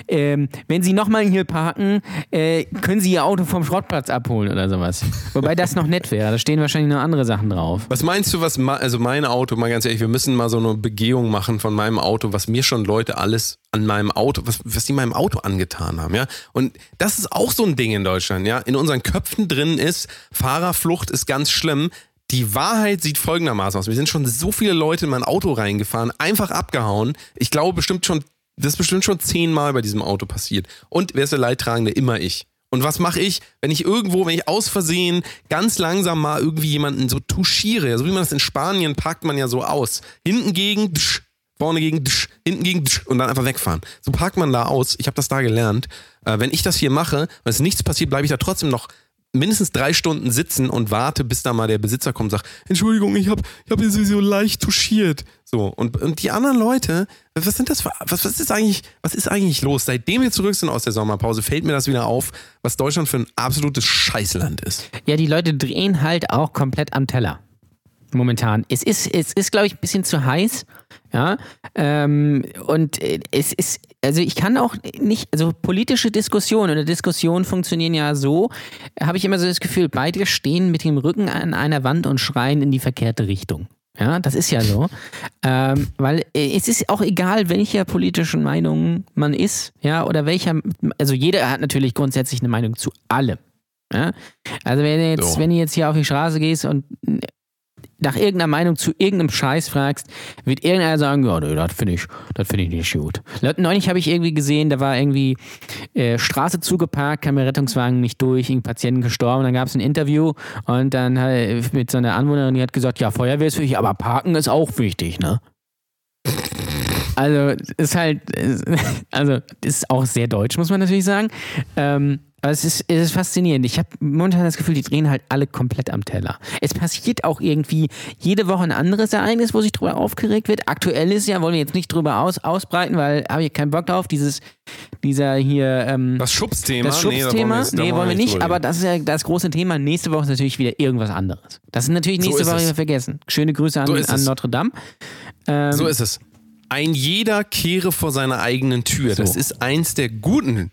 ähm, wenn Sie nochmal hier parken, äh, können Sie Ihr Auto vom Schrottplatz abholen oder sowas. Wobei das noch nett wäre. Da stehen wahrscheinlich noch andere Sachen drauf. Was meinst du, was, also mein Auto, mal ganz ehrlich, wir müssen mal so eine Begehung machen von meinem Auto, was mir schon Leute alles an meinem Auto, was, was die meinem Auto angetan haben, ja. Und das ist auch so ein Ding in Deutschland, ja. In unseren Köpfen drin ist, Fahrerflucht ist ganz schlimm. Die Wahrheit sieht folgendermaßen aus. Wir sind schon so viele Leute in mein Auto reingefahren, einfach abgehauen. Ich glaube bestimmt schon, das ist bestimmt schon zehnmal bei diesem Auto passiert. Und wer ist der Leidtragende? Immer ich. Und was mache ich, wenn ich irgendwo, wenn ich aus Versehen ganz langsam mal irgendwie jemanden so touchiere, so wie man das in Spanien parkt man ja so aus. Hinten gegen, tsch, vorne gegen, tsch, hinten gegen tsch, und dann einfach wegfahren. So parkt man da aus. Ich habe das da gelernt. Äh, wenn ich das hier mache, wenn es nichts passiert, bleibe ich da trotzdem noch mindestens drei Stunden sitzen und warte, bis da mal der Besitzer kommt und sagt, Entschuldigung, ich habe ich hab hier sowieso leicht touchiert. So, und, und die anderen Leute, was sind das für, was, was ist eigentlich, was ist eigentlich los? Seitdem wir zurück sind aus der Sommerpause, fällt mir das wieder auf, was Deutschland für ein absolutes Scheißland ist. Ja, die Leute drehen halt auch komplett am Teller. Momentan. Es ist, es ist, glaube ich, ein bisschen zu heiß. Ja. Ähm, und äh, es ist, also ich kann auch nicht, also politische Diskussionen oder Diskussionen funktionieren ja so, habe ich immer so das Gefühl, beide stehen mit dem Rücken an einer Wand und schreien in die verkehrte Richtung. Ja, das ist ja so. Ähm, weil äh, es ist auch egal, welcher politischen Meinung man ist, ja, oder welcher, also jeder hat natürlich grundsätzlich eine Meinung zu allem. Ja? Also wenn du jetzt, So. wenn du jetzt hier auf die Straße gehst und nach irgendeiner Meinung zu irgendeinem Scheiß fragst, wird irgendeiner sagen, ja, nö, das finde ich, das finde ich nicht gut. Neulich habe ich irgendwie gesehen, da war irgendwie äh, Straße zugeparkt, kam der Rettungswagen nicht durch, ein Patient gestorben, dann gab es ein Interview und dann äh, mit so einer Anwohnerin, die hat gesagt, ja, Feuerwehr ist wichtig, aber Parken ist auch wichtig, ne? Also ist halt, also ist auch sehr deutsch, muss man natürlich sagen. Ähm, aber es ist, es ist faszinierend. Ich habe momentan das Gefühl, die drehen halt alle komplett am Teller. Es passiert auch irgendwie jede Woche ein anderes Ereignis, wo sich drüber aufgeregt wird. Aktuell ist ja, wollen wir jetzt nicht drüber aus, ausbreiten, weil habe ich keinen Bock drauf. Dieses, dieser hier, ähm, Das Schubsthema? das Nee, da Schubsthema, jetzt- da nee, wollen wir nicht, aber das ist ja das große Thema. Nächste Woche ist natürlich wieder irgendwas anderes. Das ist natürlich So nächste ist Woche es. wieder vergessen. Schöne Grüße an, So an. Notre Dame. Ähm, So ist es. Ein jeder kehre vor seiner eigenen Tür. Das So. ist eins der guten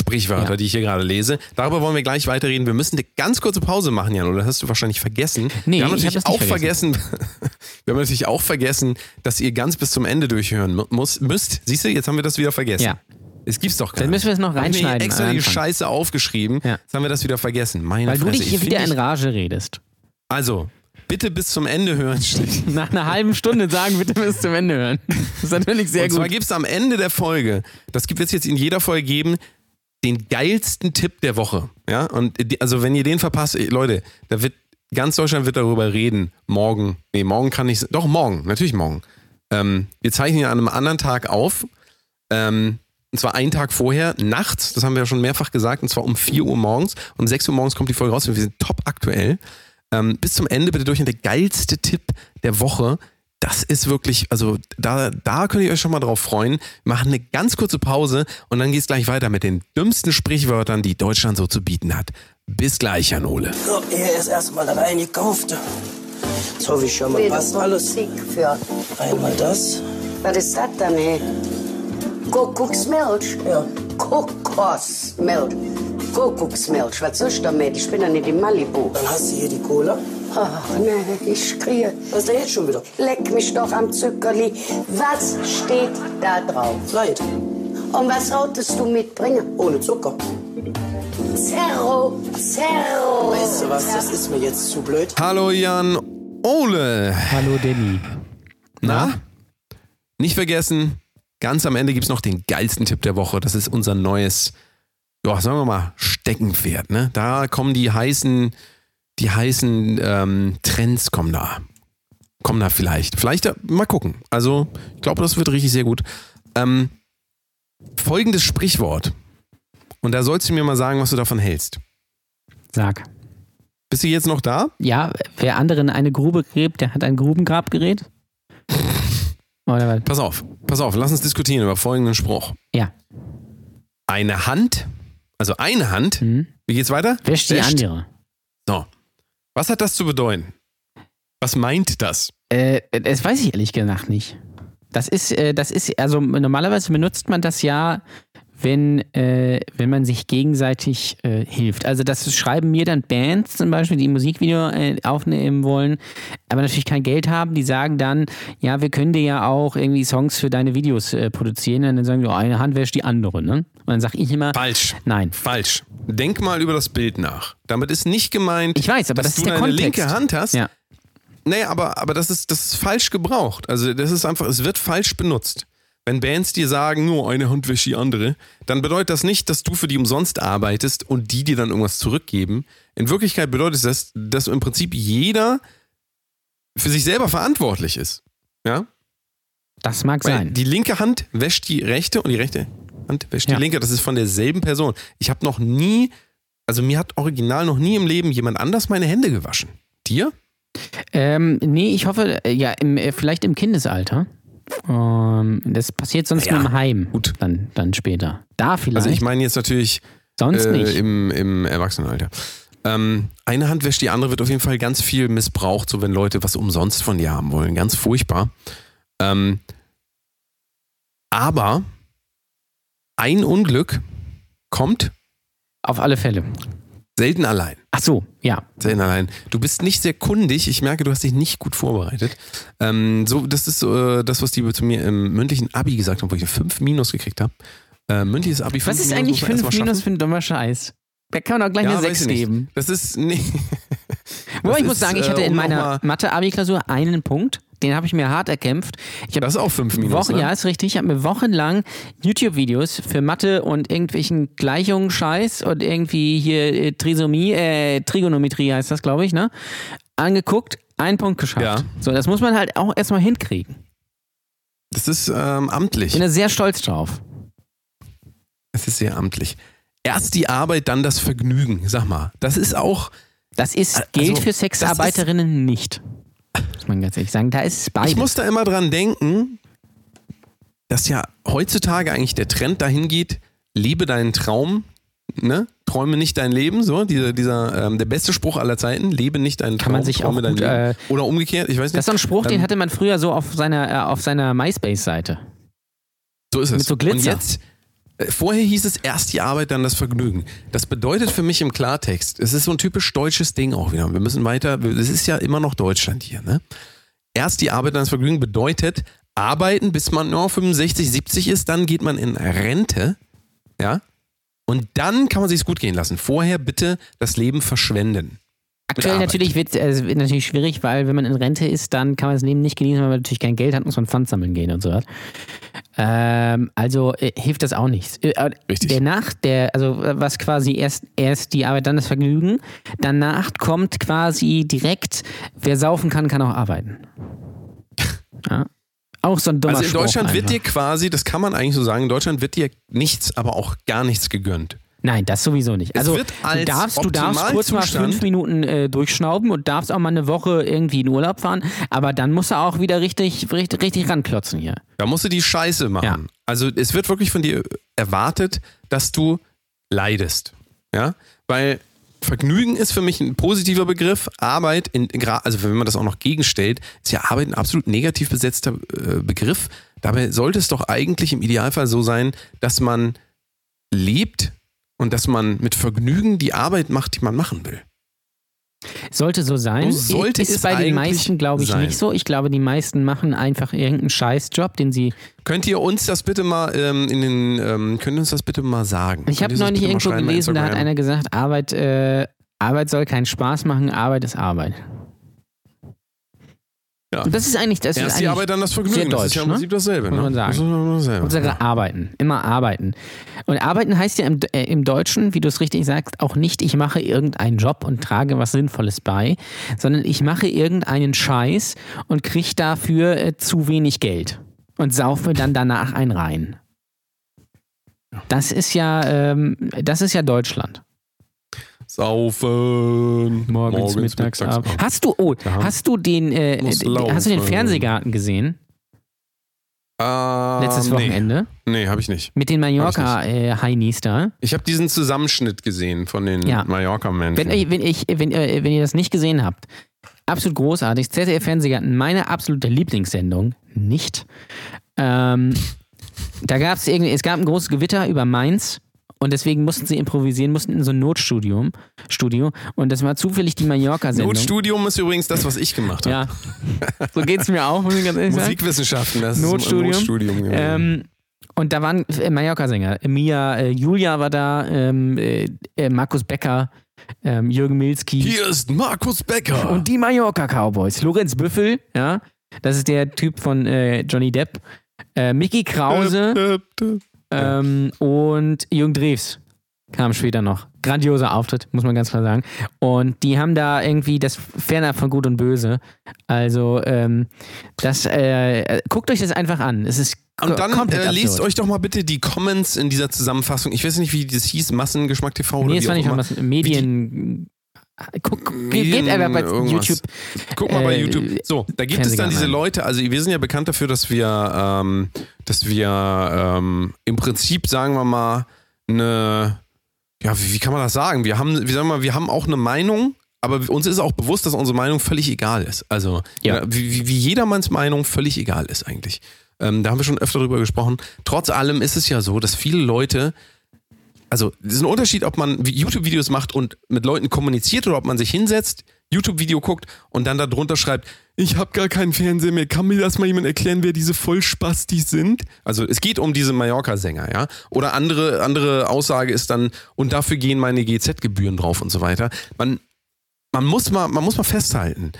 Sprichwörter, Ja. die ich hier gerade lese. Darüber wollen wir gleich weiterreden. Wir müssen eine ganz kurze Pause machen, Jan, oder das hast du wahrscheinlich vergessen. Nee, wir haben ich hab natürlich nicht auch vergessen. wir haben natürlich auch vergessen, dass ihr ganz bis zum Ende durchhören mu- muss, müsst. Siehst du, jetzt haben wir das wieder vergessen. Ja. Es gibt's doch gar Dann müssen wir es noch Hab ich mir hier reinschneiden extra die. Scheiße aufgeschrieben. Ja. Jetzt haben wir das wieder vergessen. Meine Weil du Fresse. dich Ich hier wieder in Rage redest. Also, bitte bis zum Ende hören. Nach einer halben Stunde sagen, bitte bis zum Ende hören. Das ist natürlich sehr Und zwar gut. gibt es am Ende der Folge, das gibt es jetzt in jeder Folge geben, den geilsten Tipp der Woche. Ja, und also wenn ihr den verpasst, Leute, da wird ganz Deutschland wird darüber reden. Morgen, nee, morgen kann ich, doch morgen, natürlich morgen. Ähm, wir zeichnen ja an einem anderen Tag auf. Ähm, und zwar einen Tag vorher, nachts, das haben wir ja schon mehrfach gesagt, und zwar um 4 Uhr morgens. Um 6 Uhr morgens kommt die Folge raus und wir sind top aktuell. Ähm, bis zum Ende bitte durch und der geilste Tipp der Woche. Das ist wirklich, also da, da könnt ihr euch schon mal drauf freuen. Wir machen eine ganz kurze Pause und dann geht's gleich weiter mit den dümmsten Sprichwörtern, die Deutschland so zu bieten hat. Bis gleich, Jan Ole. So, hier ist erstmal. Jetzt hoffe ich schon mal, passt alles. Für. Einmal das. Was ist das denn, ey? Kuckucksmilch? Ja. Kokosmilch. Kuckucksmilch, was soll ich damit? Ich bin ja nicht in Malibu. Dann hast du hier die Cola. Ach, nee, ich kriege. Was ist denn jetzt schon wieder? Leck mich doch am Zuckerli. Was steht da drauf? Light. Und was solltest du mitbringen? Ohne Zucker. Zerro, Zerro. Weißt du was, das ist mir jetzt zu blöd. Hallo Jan Ole. Hallo Danny. Na? Nicht vergessen, ganz am Ende gibt's noch den geilsten Tipp der Woche. Das ist unser neues, ja, sagen wir mal, Steckenpferd. Ne? Da kommen die heißen, die heißen ähm, Trends kommen da. Kommen da vielleicht. Vielleicht, äh, mal gucken. Also, ich glaube, das wird richtig sehr gut. Ähm, folgendes Sprichwort. Und da sollst du mir mal sagen, was du davon hältst. Sag. Bist du jetzt noch da? Ja, wer anderen eine Grube gräbt, der hat ein Grubengrabgerät? Pass auf, pass auf, lass uns diskutieren über folgenden Spruch. Ja. Eine Hand, also eine Hand, Hm? wie geht's weiter? Wäscht die andere. So. Was hat das zu bedeuten? Was meint das? Äh, das weiß ich ehrlich gesagt nicht. Das ist, äh, das ist, also normalerweise benutzt man das ja, wenn, äh, wenn man sich gegenseitig äh, hilft. Also das schreiben mir dann Bands zum Beispiel, die ein Musikvideo äh, aufnehmen wollen, aber natürlich kein Geld haben, die sagen dann, ja, wir können dir ja auch irgendwie Songs für deine Videos äh, produzieren. Und dann sagen wir, oh, eine Hand wäscht die andere, ne? Und dann sage ich immer, Falsch. nein. Falsch. Denk mal über das Bild nach. Damit ist nicht gemeint, Ich weiß, aber dass das ist du der eine Kontext. linke Hand hast. Ja. Nee, aber, aber das, ist, das ist falsch gebraucht. Also das ist einfach, es wird falsch benutzt. Wenn Bands dir sagen, nur eine Hand wäscht die andere, dann bedeutet das nicht, dass du für die umsonst arbeitest und die dir dann irgendwas zurückgeben. In Wirklichkeit bedeutet das, dass im Prinzip jeder für sich selber verantwortlich ist. Ja? Das mag Weil sein. die linke Hand wäscht die rechte und die rechte Hand wäscht Ja. die linke. Das ist von derselben Person. Ich habe noch nie, also mir hat original noch nie im Leben jemand anders meine Hände gewaschen. Dir? Ähm, nee, ich hoffe, äh, ja, im, äh, vielleicht im Kindesalter. Ähm, das passiert sonst Ja, nur im Heim. gut. Dann, dann später. Da vielleicht. Also ich meine jetzt natürlich sonst äh, nicht. im, im Erwachsenenalter. Ähm, eine Hand wäscht die andere wird auf jeden Fall ganz viel missbraucht, so wenn Leute was umsonst von dir haben wollen. Ganz furchtbar. Ähm, aber ein Unglück kommt Auf alle Fälle. Selten allein. Ach so, ja. Selten allein. Du bist nicht sehr kundig. Ich merke, du hast dich nicht gut vorbereitet. Ähm, so, das ist äh, das, was die zu mir im mündlichen Abi gesagt haben, wo ich 5 Minus gekriegt habe. Äh, mündliches Abi 5 Was ist Minus eigentlich muss man 5 erst mal Minus für ein dummer Scheiß? Da kann man doch gleich Ja, eine weiß 6 ich nicht. geben. Das ist. Nee. Wobei ich muss sagen, ich äh, hatte in um noch meiner Mathe-Abi-Klausur einen Punkt. Den habe ich mir hart erkämpft. Ich Das ist auch 5 Minus. Wochen, ne? ja, ist richtig. Ich habe mir wochenlang YouTube-Videos für Mathe und irgendwelchen Gleichungen Scheiß und irgendwie hier äh, Trisomie, äh, Trigonometrie heißt das, glaube ich, ne? Angeguckt, einen Punkt geschafft. Ja. So, das muss man halt auch erstmal hinkriegen. Das ist ähm, amtlich. Ich bin da sehr stolz drauf. Es ist sehr amtlich. Erst die Arbeit, dann das Vergnügen. Sag mal, das ist auch. Das ist Also, gilt das für ist- Sexarbeiterinnen nicht. Muss man ganz ehrlich sagen. Da ist es beides. Ich muss da immer dran denken, dass ja heutzutage eigentlich der Trend dahin geht, lebe deinen Traum, ne? Träume nicht dein Leben, so, dieser, dieser ähm, der beste Spruch aller Zeiten, lebe nicht deinen Traum, Kann man sich träume auch dein gut, Leben. äh, Oder umgekehrt, ich weiß nicht. das ist so ein Spruch, den Ähm, hatte man früher so auf seiner, äh, auf seiner MySpace-Seite. So ist es. Mit so Glitzer. Und jetzt, vorher hieß es erst die Arbeit, dann das Vergnügen. Das bedeutet für mich im Klartext, es ist so ein typisch deutsches Ding auch wieder. Wir müssen weiter, es ist ja immer noch Deutschland hier, ne? Erst die Arbeit, dann das Vergnügen bedeutet, arbeiten, bis man nur 65, 70 ist, dann geht man in Rente, ja? Und dann kann man sich's gut gehen lassen. Vorher bitte das Leben verschwenden. Aktuell natürlich wird äh, es wird natürlich schwierig, weil wenn man in Rente ist, dann kann man das Leben nicht genießen, weil man natürlich kein Geld hat, muss man Pfand sammeln gehen und so was. Ähm, also äh, hilft das auch nichts. Äh, äh, Richtig. Der nach, der, also äh, was quasi erst, erst die Arbeit, dann das Vergnügen. Danach kommt quasi direkt, wer saufen kann, kann auch arbeiten. Ja. Auch so ein dummer Also in Spruch Deutschland wird einfach. dir quasi, das kann man eigentlich so sagen, in Deutschland wird dir nichts, aber auch gar nichts gegönnt. Nein, das sowieso nicht. Also du darfst, du darfst kurz mal fünf Minuten äh, durchschnauben und darfst auch mal eine Woche irgendwie in Urlaub fahren, aber dann musst du auch wieder richtig, richtig, richtig ranklotzen hier. Da musst du die Scheiße machen. Ja. Also es wird wirklich von dir erwartet, dass du leidest. Ja? Weil Vergnügen ist für mich ein positiver Begriff. Arbeit, in, also wenn man das auch noch gegenstellt, ist ja Arbeit ein absolut negativ besetzter äh, Begriff. Dabei sollte es doch eigentlich im Idealfall so sein, dass man lebt und dass man mit Vergnügen die Arbeit macht, die man machen will. Sollte so sein. So sollte ist es bei den meisten, glaube ich, sein. nicht so. Ich glaube, die meisten machen einfach irgendeinen Scheißjob, den sie. Könnt ihr uns das bitte mal ähm, in den, ähm, könnt ihr uns das bitte mal sagen? Ich habe neulich irgendwo gelesen, da hat einer gesagt, Arbeit, äh, Arbeit soll keinen Spaß machen, Arbeit ist Arbeit. Ja. Das ist eigentlich, das ist Erst die eigentlich Arbeit, dann das Vergnügen. sehr das ist ja im deutsch, Prinzip dasselbe. Muss ne? man sagen. Das ist ja dasselbe. Unsere Arbeiten, immer arbeiten. Und arbeiten heißt ja im, äh, im Deutschen, wie du es richtig sagst, auch nicht, ich mache irgendeinen Job und trage was Sinnvolles bei, sondern ich mache irgendeinen Scheiß und kriege dafür äh, zu wenig Geld und saufe dann danach ein rein. Das ist ja, ähm, das ist ja Deutschland. Saufen. Morgens, mittags, abends. Hast du, oh, Ja. hast du den, äh, d- hast du den. Fernsehgarten gesehen? Ähm, Letztes Wochenende? Nee, nee habe ich nicht. Mit den Mallorca-Heinis da. Ich habe diesen Zusammenschnitt gesehen von den Ja. Mallorca-Menschen. Wenn, ihr- wenn, ich, wenn, ihr- wenn ihr das nicht gesehen habt, absolut großartig. ZDF Fernsehgarten, meine absolute Lieblingssendung. Nicht. Ähm, da gab es irgendwie, es gab ein großes Gewitter über Mainz und deswegen mussten sie improvisieren, mussten in so ein Notstudio. Studio, und das war zufällig die Mallorca-Sendung. Notstudium ist übrigens das, was ich gemacht habe. Ja, so geht's mir auch, muss ich ganz ehrlich sagen. Musikwissenschaften, das Notstudium. ist ein Notstudium. Ähm, und da waren äh, Mallorca-Sänger. Mia, äh, Julia war da, ähm, äh, äh, Markus Becker, ähm, Jürgen Milski. Hier ist Markus Becker. Und die Mallorca Cowboys. Lorenz Büffel, ja, das ist der Typ von äh, Johnny Depp. Äh, Mickey Krause Döp, döp, döp. Ähm, und Jürgen Drews kam später noch. Grandioser Auftritt, muss man ganz klar sagen. Und die haben da irgendwie das fernab von Gut und Böse. Also, ähm, das, äh, guckt euch das einfach an. Es ist Und dann äh, lest euch doch mal bitte die Comments in dieser Zusammenfassung. Ich weiß nicht, wie das hieß, Massengeschmack TV oder Nee, das war nicht Medien. Guck, guck, geht einfach bei irgendwas. YouTube. Guck mal bei äh, YouTube. So, da gibt es dann diese. Leute, also wir sind ja bekannt dafür, dass wir, ähm, dass wir ähm, im Prinzip, sagen wir mal, eine, ja, wie, wie kann man das sagen? Wir haben, wie sagen wir mal, wir haben auch eine Meinung, aber uns ist auch bewusst, dass unsere Meinung völlig egal ist. Also, Ja. wie, wie- wie jedermanns Meinung völlig egal ist eigentlich. Ähm, da haben wir schon öfter drüber gesprochen. Trotz allem ist es ja so, dass viele Leute also es ist ein Unterschied, ob man YouTube-Videos macht und mit Leuten kommuniziert oder ob man sich hinsetzt, YouTube-Video guckt und dann darunter schreibt, ich habe gar keinen Fernseher mehr, kann mir das mal jemand erklären, wer diese Vollspastis sind? Also es geht um diese Mallorca-Sänger, ja? Oder andere, andere Aussage ist dann, und dafür gehen meine GZ-Gebühren drauf und so weiter. Man, man, muss mal, man muss mal festhalten,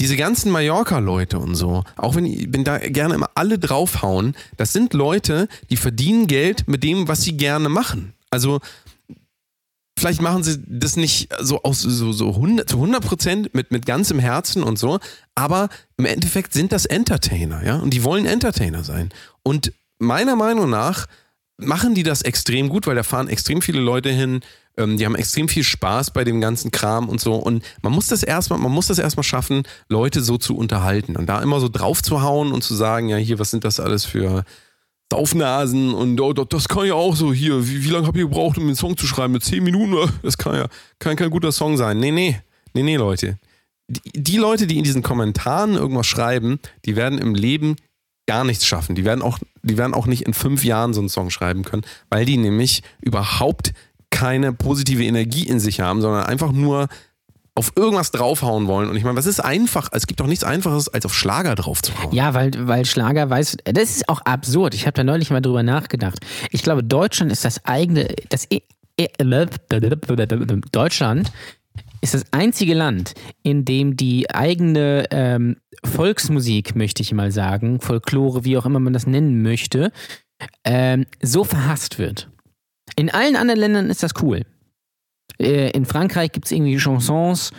diese ganzen Mallorca-Leute und so, auch wenn, wenn da gerne immer alle draufhauen, das sind Leute, die verdienen Geld mit dem, was sie gerne machen. Also vielleicht machen sie das nicht so aus so, so 100, zu 100 Prozent mit, mit ganzem Herzen und so, aber im Endeffekt sind das Entertainer, ja, und die wollen Entertainer sein. Und meiner Meinung nach machen die das extrem gut, weil da fahren extrem viele Leute hin, ähm, die haben extrem viel Spaß bei dem ganzen Kram und so. Und man muss das erstmal, man muss das erstmal schaffen, Leute so zu unterhalten und da immer so drauf zu hauen und zu sagen, ja, hier, was sind das alles für Saufnasen und oh, das- das kann ja auch so hier. Wie, wie lange habt ihr gebraucht, um den Song zu schreiben? Mit zehn Minuten? Das kann ja kann kein guter Song sein. Nee, nee, nee, nee, Leute. Die, die Leute, die in diesen Kommentaren irgendwas schreiben, die werden im Leben gar nichts schaffen. Die werden auch, die werden auch nicht in fünf Jahren so einen Song schreiben können, weil die nämlich überhaupt keine positive Energie in sich haben, sondern einfach nur auf irgendwas draufhauen wollen. Und ich meine, was ist einfach? Es gibt doch nichts Einfaches, als auf Schlager draufzuhauen. Ja, weil, weil Schlager weiß, das ist auch absurd. Ich habe da neulich mal drüber nachgedacht. Ich glaube, Deutschland ist das eigene, das E- E- Deutschland ist das einzige Land, in dem die eigene ähm, Volksmusik, möchte ich mal sagen, Folklore, wie auch immer man das nennen möchte, ähm, so verhasst wird. In allen anderen Ländern ist das cool. Äh, In Frankreich gibt es irgendwie Chansons,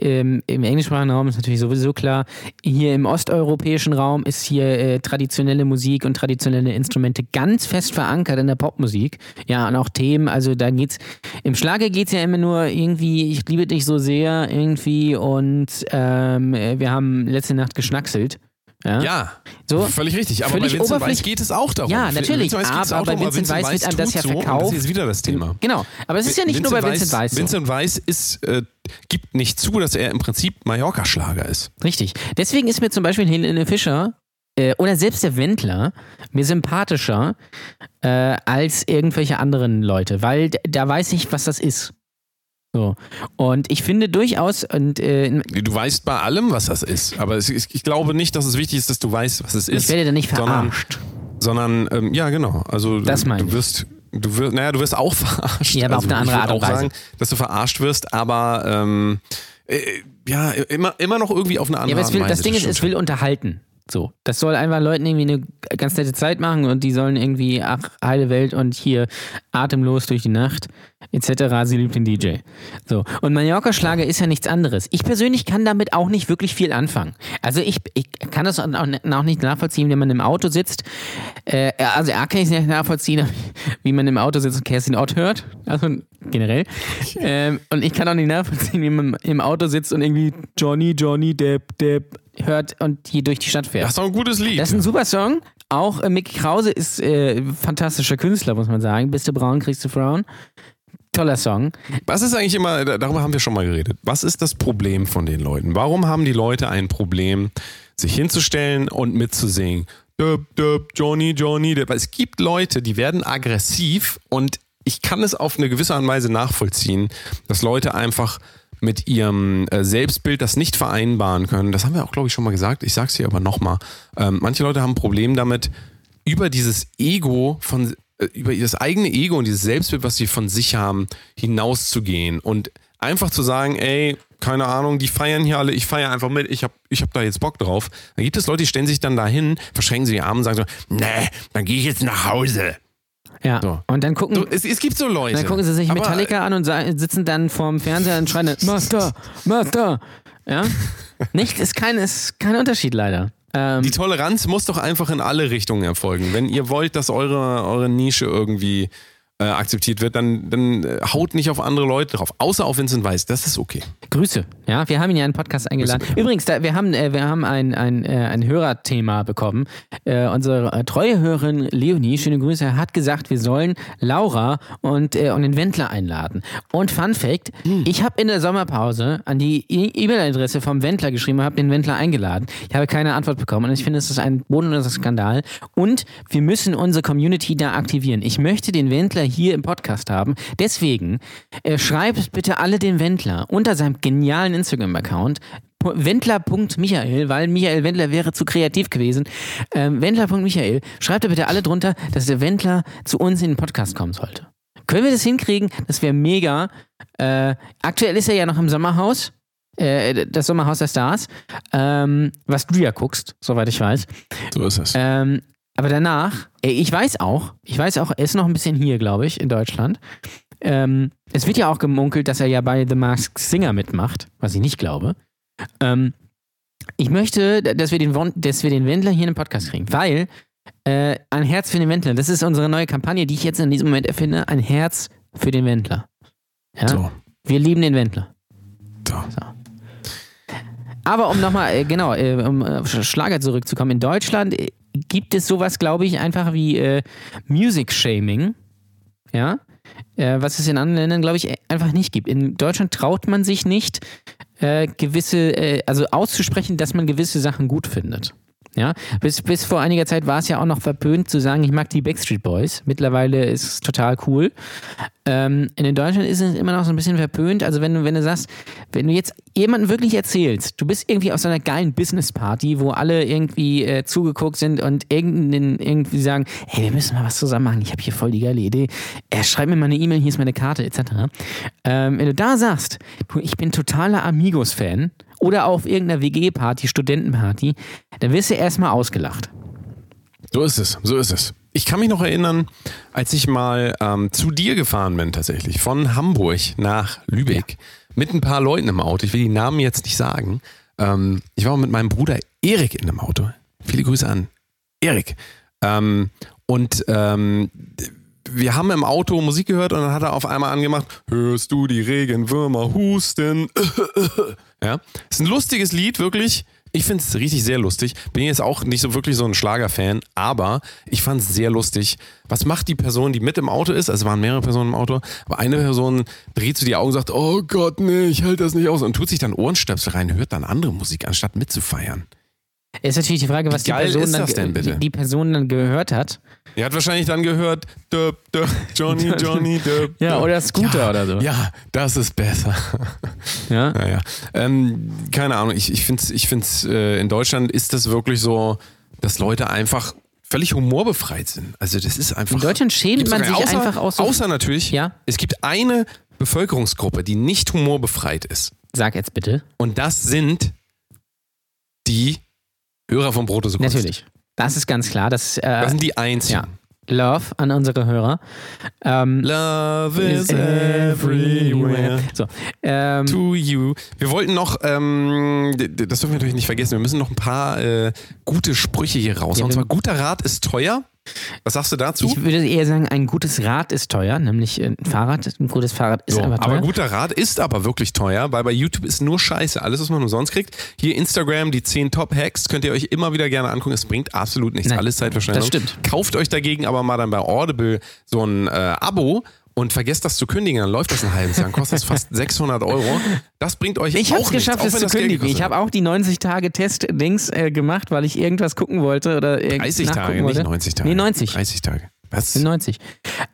ähm, im englischsprachigen Raum ist natürlich sowieso klar. Hier im osteuropäischen Raum ist hier äh, traditionelle Musik und traditionelle Instrumente ganz fest verankert in der Popmusik. Ja, und auch Themen, also da geht's, im Schlager geht's ja immer nur irgendwie, ich liebe dich so sehr irgendwie und ähm, äh, wir haben letzte Nacht geschnackselt. Ja, Ja, So, völlig richtig. Aber völlig bei Vincent Weiss geht es auch darum. Ja, natürlich, Vincent aber auch bei darum, Vincent Weiss wird einem das ja so, verkauft. Das ist wieder das Thema. Genau, aber es ist ja nicht nur bei Vincent Weiss so. Vincent Weiss ist, äh, gibt nicht zu, dass er im Prinzip Mallorca-Schlager ist. Richtig. Deswegen ist mir zum Beispiel Helene Fischer äh, oder selbst der Wendler mir sympathischer äh, als irgendwelche anderen Leute, weil da weiß ich, was das ist. So. Und ich finde durchaus, und äh, Du weißt bei allem, was das ist. Aber es, ich glaube nicht, dass es wichtig ist, dass du weißt, was es ist. ich werde da nicht sondern, verarscht. sondern ähm, ja, genau. Also Das meine du wirst. Du wirst, naja, du wirst auch verarscht. Ja, aber auf also, eine andere ich Art und Weise. sagen, dass du verarscht wirst, aber ähm, äh, ja, immer, immer noch irgendwie auf eine andere Ja, Art und Weise. das Ding ist, es will unterhalten. So. Das soll einfach Leuten irgendwie eine ganz nette Zeit machen und die sollen irgendwie, ach, heile Welt und hier atemlos durch die Nacht, etc. Sie liebt den DJ. So. Und Mallorca-Schlager ist ja nichts anderes. Ich persönlich kann damit auch nicht wirklich viel anfangen. Also ich, ich kann das auch auch nicht nachvollziehen, wenn man im Auto sitzt. Äh, also er kann ich es nicht nachvollziehen, wie man im Auto sitzt und Kerstin Ott hört. Also generell. Ähm, und ich kann auch nicht nachvollziehen, wie man im Auto sitzt und irgendwie Johnny, Johnny, Depp, Depp hört und hier durch die Stadt fährt. Das ist doch ein gutes Lied. Das ist ein super Song. Auch äh, Mickey Krause ist äh, fantastischer Künstler, muss man sagen. Bist du braun, kriegst du Frauen. Toller Song. Was ist eigentlich immer, da- darüber haben wir schon mal geredet, was ist das Problem von den Leuten? Warum haben die Leute ein Problem, sich hinzustellen und mitzusingen? Döp, döp, Johnny, Johnny. döp. Es gibt Leute, die werden aggressiv und ich kann es auf eine gewisse Art und Weise nachvollziehen, dass Leute einfach mit ihrem äh, Selbstbild das nicht vereinbaren können. Das haben wir auch, glaube ich, schon mal gesagt. Ich sage es hier aber nochmal. Ähm, manche Leute haben ein Problem damit, über dieses Ego von über das eigene Ego und dieses Selbstbild, was sie von sich haben, hinauszugehen und einfach zu sagen, ey, keine Ahnung, die feiern hier alle, ich feiere einfach mit, ich hab, ich hab da jetzt Bock drauf. Dann gibt es Leute, die stellen sich dann dahin, verschränken sie die Arme und sagen so, nee, dann gehe ich jetzt nach Hause. Ja. So. Und dann gucken, So, es, es gibt so Leute. dann gucken sie sich Metallica an und sitzen dann vorm Fernseher und schreien Master, Master. Ja? Nicht, ist kein, ist kein Unterschied leider. Ähm, Die Toleranz muss doch einfach in alle Richtungen erfolgen. Wenn ihr wollt, dass eure, eure Nische irgendwie äh, akzeptiert wird, dann, dann äh, haut nicht auf andere Leute drauf. Außer auf Vincent Weiss. Das ist okay. Grüße. Ja, wir haben ihn ja in den Podcast eingeladen. Grüße. Übrigens, da, wir haben, äh, wir haben ein, ein, äh, ein Hörerthema bekommen. Unsere treue Hörerin Leonie, schöne Grüße, hat gesagt, wir sollen Laura und, äh, und den Wendler einladen. Und Fun Fact, ich habe in der Sommerpause an die E- E-Mail-Adresse vom Wendler geschrieben und habe den Wendler eingeladen. Ich habe keine Antwort bekommen und ich finde, es ist ein bodenloser Skandal. Und wir müssen unsere Community da aktivieren. Ich möchte den Wendler hier im Podcast haben. Deswegen äh, schreibt bitte alle den Wendler unter seinem genialen Instagram-Account. Wendler.michael, weil Michael Wendler wäre zu kreativ gewesen. Ähm, Wendler.michael, schreibt da bitte alle drunter, dass der Wendler zu uns in den Podcast kommen sollte. Können wir das hinkriegen? Das wäre mega. Äh, aktuell ist er ja noch im Sommerhaus. Äh, das Sommerhaus der Stars. Ähm, was du ja guckst, soweit ich weiß. So ist es. Ähm, aber danach, ich weiß auch, ich weiß auch, er ist noch ein bisschen hier, glaube ich, in Deutschland. Ähm, es wird ja auch gemunkelt, dass er ja bei The Masked Singer mitmacht, was ich nicht glaube. Ähm, ich möchte, dass wir, den, dass wir den Wendler hier in den Podcast kriegen, weil äh, ein Herz für den Wendler, das ist unsere neue Kampagne, die ich jetzt in diesem Moment erfinde, ein Herz für den Wendler. Ja? So. Wir lieben den Wendler. So. Aber um nochmal, äh, genau, äh, um auf Schlager zurückzukommen, in Deutschland äh, gibt es sowas, glaube ich, einfach wie äh, Music Shaming. Ja. Äh, was es in anderen Ländern, glaube ich, äh, einfach nicht gibt. In Deutschland traut man sich nicht, äh, gewisse, äh, also auszusprechen, dass man gewisse Sachen gut findet. Ja, bis, bis vor einiger Zeit war es ja auch noch verpönt zu sagen, ich mag die Backstreet Boys. Mittlerweile ist es total cool. Ähm, in Deutschland ist es immer noch so ein bisschen verpönt. Also wenn du, wenn du sagst, wenn du jetzt jemandem wirklich erzählst, du bist irgendwie auf so einer geilen Business-Party, wo alle irgendwie äh, zugeguckt sind und irgendeinen, irgendwie sagen, hey, wir müssen mal was zusammen machen, ich habe hier voll die geile Idee. Äh, schreib mir mal eine E-Mail, hier ist meine Karte, etc. Ähm, wenn du da sagst, du, ich bin totaler Amigos-Fan oder auf irgendeiner WG-Party, Studentenparty, dann wirst du erstmal ausgelacht. So ist es, so ist es. Ich kann mich noch erinnern, als ich mal ähm, zu dir gefahren bin, tatsächlich, von Hamburg nach Lübeck, mit ein paar Leuten im Auto. Ich will die Namen jetzt nicht sagen. Ähm, ich war mit meinem Bruder Erik in einem Auto. Viele Grüße an Erik. Ähm, und ähm, wir haben im Auto Musik gehört und dann hat er auf einmal angemacht, hörst du die Regenwürmer husten? ja, ist ein lustiges Lied, wirklich. Ich finde es richtig sehr lustig. Bin jetzt auch nicht so wirklich so ein Schlagerfan, aber ich fand es sehr lustig. Was macht die Person, die mit im Auto ist? Also es waren mehrere Personen im Auto, aber eine Person dreht zu die Augen und sagt, oh Gott, nee, ich halte das nicht aus und tut sich dann Ohrenstöpsel rein, hört dann andere Musik, anstatt mitzufeiern. Ist natürlich die Frage, was die Person, dann, denn? Die, die Person dann gehört hat. Er hat wahrscheinlich dann gehört, döp, döp, Johnny, Johnny, döp, Ja, oder Scooter ja, oder so. Ja, das ist besser. Ja. Naja. Ähm, keine Ahnung, ich, ich finde es ich find's, äh, in Deutschland ist das wirklich so, dass Leute einfach völlig humorbefreit sind. Also das ist einfach. In Deutschland schämt man sich außer, einfach aus Außer natürlich, Ja. es gibt eine Bevölkerungsgruppe, die nicht humorbefreit ist. Sag jetzt bitte. Und das sind die Hörer von Brotose Kunst. Natürlich. Das ist ganz klar. Das, äh, Das sind die einzigen. ja. Love an unsere Hörer. Ähm, Love is everywhere. So. Ähm, To you. Wir wollten noch, ähm, das dürfen wir natürlich nicht vergessen, wir müssen noch ein paar äh, gute Sprüche hier raus. Ja, Und zwar, guter Rat ist teuer. Was sagst du dazu? ich würde eher sagen, ein gutes Rad ist teuer, nämlich ein Fahrrad. Ein gutes Fahrrad ist So, aber teuer. aber guter Rat ist aber wirklich teuer, weil bei YouTube ist nur Scheiße. Alles, was man umsonst kriegt. Hier Instagram, die 10 Top-Hacks, könnt ihr euch immer wieder gerne angucken. Es bringt absolut nichts. Nein, Alles Zeitverschwendung. das stimmt. Kauft euch dagegen aber mal dann bei Audible so ein äh, Abo und vergesst das zu kündigen. Dann läuft das ein halbes Jahr. Dann kostet das fast 600 Euro. Das bringt euch Ich auch habe es nichts, geschafft, auch es zu das kündigen. Ich habe auch die 90-Tage-Test-Dings äh, gemacht, weil ich irgendwas gucken wollte oder irgend 30 nachgucken Tage, wollte. nicht 90 Tage. Nee, 90. 30 Tage. Was? Sind 90.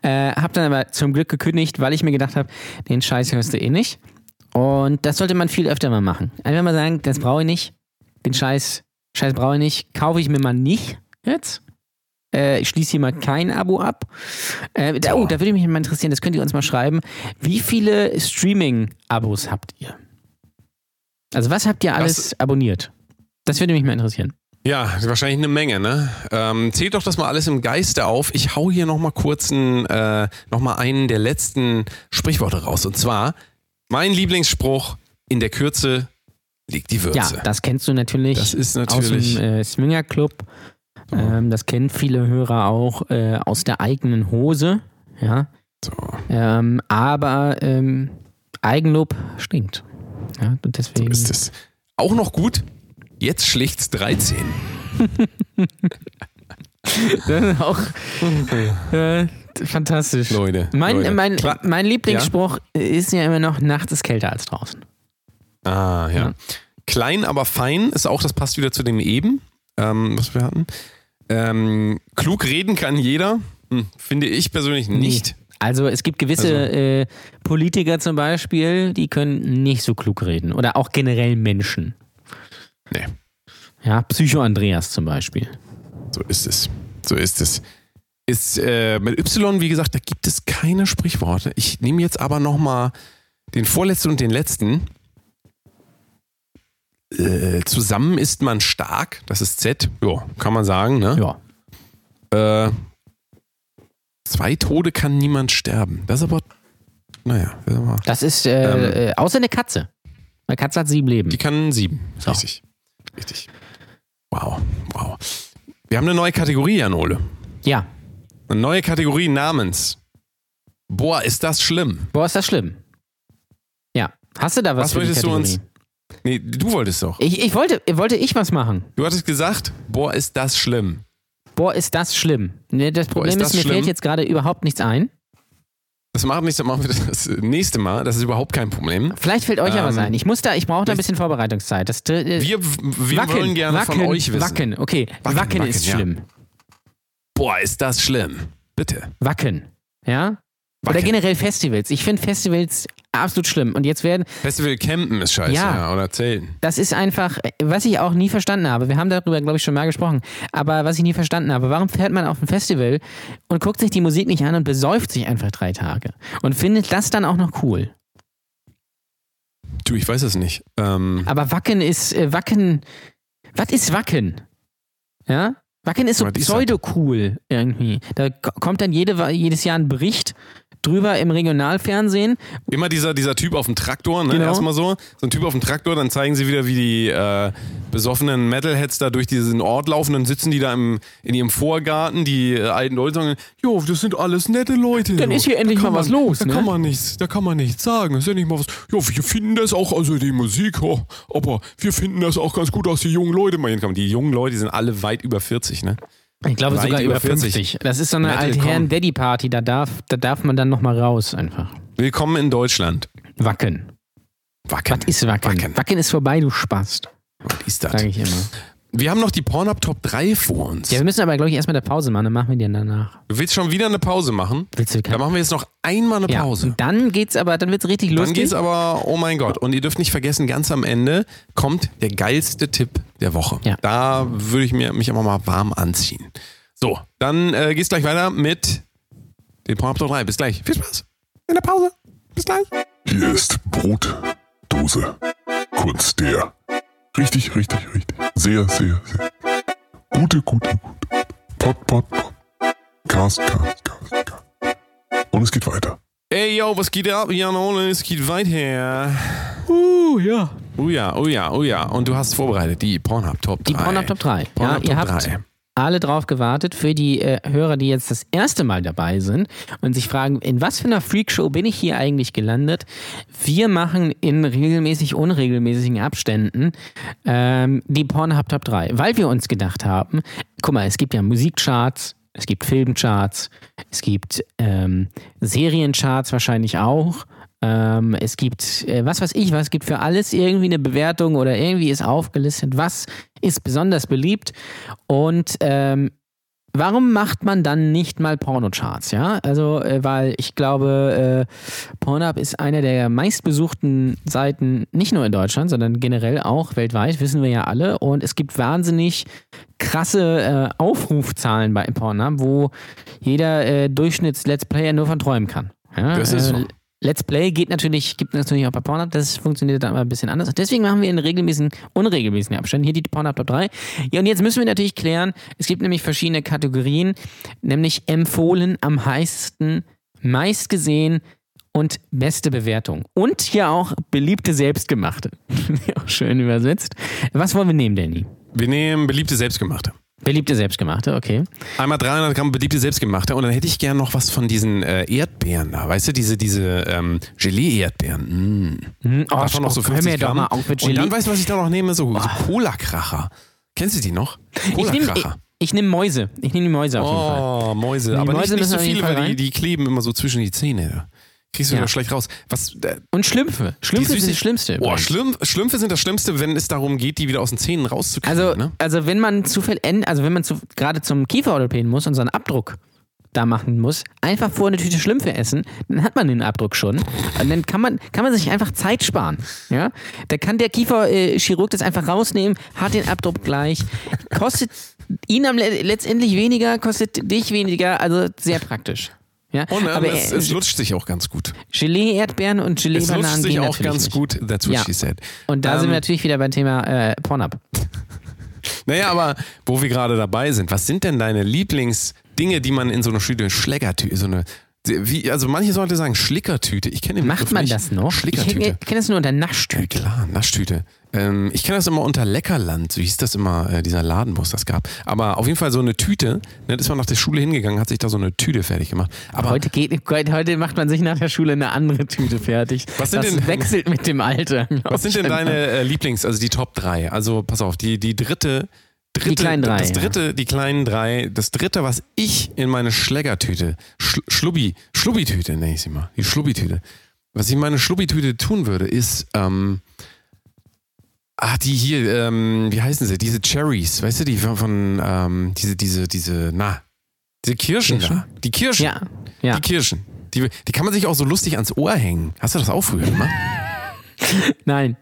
Äh, hab dann aber zum Glück gekündigt, weil ich mir gedacht habe, den Scheiß hörst du eh nicht. Und das sollte man viel öfter mal machen. Einfach mal sagen, das brauche ich nicht. Den Scheiß, Scheiß brauche ich nicht. Kaufe ich mir mal nicht jetzt. Äh, ich schließe hier mal kein Abo ab. Äh, da, oh, da würde mich mal interessieren, das könnt ihr uns mal schreiben. Wie viele Streaming-Abos habt ihr? Also was habt ihr alles abonniert? Das würde mich mal interessieren. Ja, wahrscheinlich eine Menge, ne? Ähm, zählt doch das mal alles im Geiste auf. Ich hau hier nochmal kurz einen, äh, noch mal einen der letzten Sprichworte raus. Und zwar, mein Lieblingsspruch, in der Kürze liegt die Würze. Ja, das kennst du natürlich, Das ist natürlich- aus dem äh, Swingerclub. Ähm, das kennen viele Hörer auch äh, aus der eigenen Hose. Ja. so. Ähm, aber ähm, Eigenlob stinkt. Ja, und deswegen. ist es. Auch noch gut, jetzt schlicht's 13. Das ist auch äh, fantastisch. Leute. Mein, Leute. mein, mein Lieblingsspruch ist ja immer noch, nachts ist kälter als draußen. Ah, ja. Ja. Klein, aber fein ist auch, das passt wieder zu dem eben, ähm, was wir hatten. Ähm, klug reden kann jeder, hm, finde ich persönlich nicht. Also es gibt gewisse Also- äh, Politiker zum Beispiel, die können nicht so klug reden. Oder auch generell Menschen. Nee, Ja, Psycho Andreas zum Beispiel. so ist es. So ist es. Ist äh, mit Y, wie gesagt, da gibt es keine Sprichworte. Ich nehme jetzt aber nochmal den vorletzten und den letzten. Äh, zusammen ist man stark, das ist Z, ja, kann man sagen, ne? Ja. Äh, zwei Tode kann niemand sterben. Das ist aber, naja, das ist aber- Das ist äh, Ähm. äh, außer eine Katze. Eine Katze hat sieben Leben. die kann sieben. So. Richtig. Richtig. Wow, wow. Wir haben eine neue Kategorie, Jan Ole. Ja. Eine neue Kategorie namens. Boah, ist das schlimm. Boah, ist das schlimm. Ja. Hast du da was, Was für wolltest du uns- Nee, du wolltest doch. Ich, ich wollte, wollte ich was machen. Du hattest gesagt, boah, ist das schlimm. Boah, ist das schlimm. Ne, das Problem ist ist, das mir schlimm? fällt jetzt gerade überhaupt nichts ein. Das machen wir nicht, das machen wir das nächste Mal. Das ist überhaupt kein Problem. Vielleicht fällt euch ja Ähm, ein. Ich muss da, ich brauche da ein bisschen Vorbereitungszeit. Das, äh, Wir, wir Wacken, wollen gerne Wacken, von euch wissen. Wacken, okay. Wacken, Wacken, ist ja. schlimm. Boah, ist das schlimm. Bitte. Wacken. Ja? Oder generell Festivals. Ich finde Festivals absolut schlimm. Und jetzt werden, Festival campen ist scheiße, Ja. ja. oder zelten. das ist einfach, was ich auch nie verstanden habe. Wir haben darüber, glaube ich, schon mal gesprochen. Aber was ich nie verstanden habe, warum fährt man auf ein Festival und guckt sich die Musik nicht an und besäuft sich einfach drei Tage? Und findet das dann auch noch cool? Du, ich weiß es nicht. Ähm, Aber Wacken ist, äh, Wacken, was ist Wacken? Ja? Wacken ist so pseudo-cool irgendwie. Da ko- kommt dann jede, jedes Jahr ein Bericht drüber im Regionalfernsehen. Immer dieser, dieser Typ auf dem Traktor, ne? Genau. Erstmal so. So ein Typ auf dem Traktor, dann zeigen sie wieder, wie die äh, besoffenen Metalheads da durch diesen Ort laufen. Dann sitzen die da im, in ihrem Vorgarten, die äh, alten Leute sagen, jo, das sind alles nette Leute. Dann jo. ist hier endlich mal was man, los, Da ne? kann man nichts, da kann man nichts sagen. Das ist ja nicht mal was. Ja, wir finden das auch, also die Musik, oh, aber wir finden das auch ganz gut, dass die jungen Leute mal hinkommen. Die jungen Leute die sind alle weit über 40, ne? Ich glaube sogar über über 40. 50. Das ist so eine Metal, alte Herren komm. Daddy Party, da darf, da darf man dann nochmal raus einfach. Willkommen in Deutschland. Wacken. Wacken. Was ist Wacken? Wacken. Wacken, ist vorbei, du Spast, Was ist das? sage ich immer. Wir haben noch die Pornhub Top 3 vor uns. Ja, wir müssen aber, glaube ich, erstmal eine Pause machen, dann machen wir die dann danach. Du willst schon wieder eine Pause machen? Willst du Da machen wir jetzt noch einmal eine ja, Pause. und dann geht's aber, dann wird's richtig Dann lustig. geht's aber, oh mein Gott. Und ihr dürft nicht vergessen, ganz am Ende kommt der geilste Tipp der Woche. Ja. Da würde ich mir, mich einfach mal warm anziehen. So, dann äh, geht's gleich weiter mit den Pornhub Top 3. Bis gleich. Viel Spaß. In der Pause. Bis gleich. Hier ist Brotdose. Kunst der. Richtig, richtig, richtig. Sehr, sehr, sehr. Gute, gute, gute. Pot, pot, pot. Cast, cast, cast, cast. Und es geht weiter. Ey, yo, was geht ab? Jan Ole, es geht weiter. uh, ja. Oh ja, oh ja, oh ja. Und du hast vorbereitet die Pornhub Top 3. Die Pornhub Top 3. Ja, Pornhub ihr Top habt 3. alle drauf gewartet für die äh, Hörer, die jetzt das erste Mal dabei sind und sich fragen, in was für einer Freakshow bin ich hier eigentlich gelandet? Wir machen in regelmäßig unregelmäßigen Abständen ähm, die Pornhub Top 3, weil wir uns gedacht haben, guck mal, es gibt ja Musikcharts, es gibt Filmcharts, es gibt ähm, Seriencharts wahrscheinlich auch. Ähm, es gibt, äh, was weiß ich, was gibt für alles irgendwie eine Bewertung oder irgendwie ist aufgelistet, was ist besonders beliebt. Und ähm, warum macht man dann nicht mal Pornocharts, ja? Also, äh, weil ich glaube, äh, Pornhub ist einer der meistbesuchten Seiten, nicht nur in Deutschland, sondern generell auch weltweit, wissen wir ja alle. Und es gibt wahnsinnig krasse äh, Aufrufzahlen bei Pornhub, wo jeder äh, Durchschnitts-Let's Player nur von träumen kann. Ja? Das ist so. Let's Play geht natürlich, gibt natürlich auch bei Pornhub, das funktioniert dann aber ein bisschen anders. Deswegen machen wir in regelmäßigen, unregelmäßigen Abständen hier die Pornhub Top 3. Ja, und jetzt müssen wir natürlich klären, es gibt nämlich verschiedene Kategorien, nämlich empfohlen am heißesten, meistgesehen und beste Bewertung. Und hier auch beliebte Selbstgemachte. auch schön übersetzt. Was wollen wir nehmen, Danny? Wir nehmen beliebte Selbstgemachte. Beliebte Selbstgemachte, okay. Einmal 300 Gramm beliebte Selbstgemachte und dann hätte ich gern noch was von diesen äh, Erdbeeren da, weißt du, diese, diese ähm, Gelee-Erdbeeren. Mm. Hm, oh, Davon noch so hör 50 mir doch Gramm. mal auf mit und Gelee. dann weißt du, was ich da noch nehme? So, so Cola-Kracher. Kennst du die noch? Nehme Cola-Kracher. ich nehm Mäuse. Ich nehme die Mäuse auf jeden Fall. Oh, Mäuse. Die Aber Mäuse nicht, nicht so viele, weil die, die kleben immer so zwischen die Zähne. Kriegst du Ja. wieder schlecht raus. Was, äh, Und Schlümpfe. Schlümpfe sind das Schlimmste. Oh. Schlümpf, Schlümpfe sind das Schlimmste, wenn es darum geht, die wieder aus den Zähnen rauszukriegen. Also, ne? also wenn man zufällig, also wenn man zu, gerade zum Kieferorthopäden muss und so einen Abdruck da machen muss, einfach vor eine Tüte Schlümpfe essen, dann hat man den Abdruck schon. Und dann kann man, kann man sich einfach Zeit sparen. Ja? Da kann der Kieferchirurg das einfach rausnehmen, hat den Abdruck gleich, kostet ihn am le letztendlich weniger, kostet dich weniger, also sehr praktisch. Ja? Und ähm, Aber es, es lutscht sich auch ganz gut. Gelee, Erdbeeren und Gelee, Es lutscht sich auch ganz nicht. gut. That's what Ja. she said. Und da Ähm, sind wir natürlich wieder beim Thema äh, Pornhub. Naja, aber wo wir gerade dabei sind, was sind denn deine Lieblingsdinge, die man in so einer Schütte Schlägertüte, so eine, wie, also manche Leute sagen Schlickertüte. Ich kenne Macht Begriff man nicht. das noch? Ich Schlickertüte. kenne kenn das nur unter Ja, Naschtüte. klar, Naschtüte. Ähm, ich kenne das immer unter Leckerland, so hieß das immer, äh, dieser Laden, wo es das gab. Aber auf jeden Fall so eine Tüte, ne, ist man nach der Schule hingegangen, hat sich da so eine Tüte fertig gemacht. Aber Heute, geht, heute macht man sich nach der Schule eine andere Tüte fertig. Was sind das denn- wechselt mit dem Alter. was sind denn deine äh, Lieblings-, also die Top 3? Also pass auf, die, die dritte, dritte, kleinen drei, das ja. dritte, die kleinen drei, das dritte, was ich in meine Schlägertüte, Schl Schlubbi, Schlubbitüte nenne ich sie mal, die Schlubbitüte. Was ich in meine Schlubbitüte tun würde, ist, ähm, ah, die hier, ähm, wie heißen sie? Diese Cherries, weißt du, die von, von ähm, diese, diese, diese, na, diese Kirschen, Kirschen? da. Die Kirschen. Ja, ja. Die Kirschen. Die, die kann man sich auch so lustig ans Ohr hängen. Hast du das auch früher gemacht? Nein,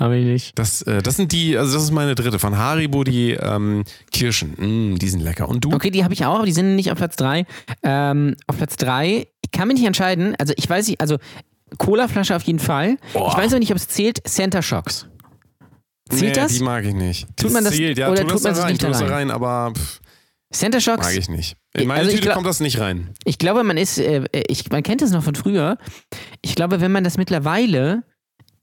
habe ich nicht. Das, äh, das sind die, also das ist meine dritte. Von Haribo die ähm, Kirschen. Mm, die sind lecker. Und du? Okay, die habe ich auch, aber die sind nicht auf Platz 3. Ähm, auf Platz 3, ich kann mich nicht entscheiden. Also ich weiß nicht, also Colaflasche auf jeden Fall. Boah. Ich weiß aber nicht, ob es zählt. Center Shocks. Zählt nee, das? Die mag ich nicht. Tut man das- zählt, ja, oder tu tut man da das rein, nicht tu da das da rein? rein, aber pff, Center Shocks? mag ich nicht. In meine Also ich Tüte glaub- kommt das nicht rein. Ich glaube, man ist, äh, ich, man kennt das noch von früher. Ich glaube, wenn man das mittlerweile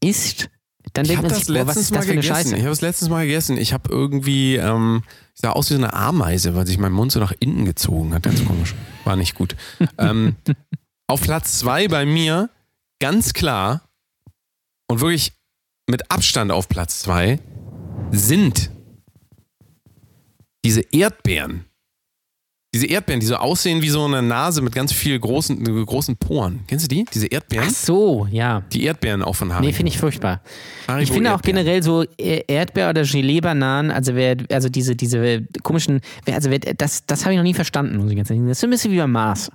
isst, dann Ich habe das sich, letztens ist mal das eine gegessen. Ich habe es letztens mal gegessen. Ich habe irgendwie, ähm, ich sah aus wie so eine Ameise, weil sich mein Mund so nach innen gezogen hat. Ganz komisch. War nicht gut. ähm, auf Platz zwei bei mir, ganz klar und wirklich mit Abstand auf Platz zwei, sind diese Erdbeeren. Diese Erdbeeren, die so aussehen wie so eine Nase mit ganz viel großen, großen Poren. Kennst du die? Diese Erdbeeren? Ach so, ja. Die Erdbeeren auch von Haribo. Nee, finde ich furchtbar. Haribo Ich finde auch Erdbeeren. generell so äh, Erdbeer- oder Gelee-Bananen, also wer, also diese, diese komischen, wer, also wer, das, das habe ich noch nie verstanden, muss ich ganz ehrlich sagen. Das ist so ein bisschen wie beim Mars.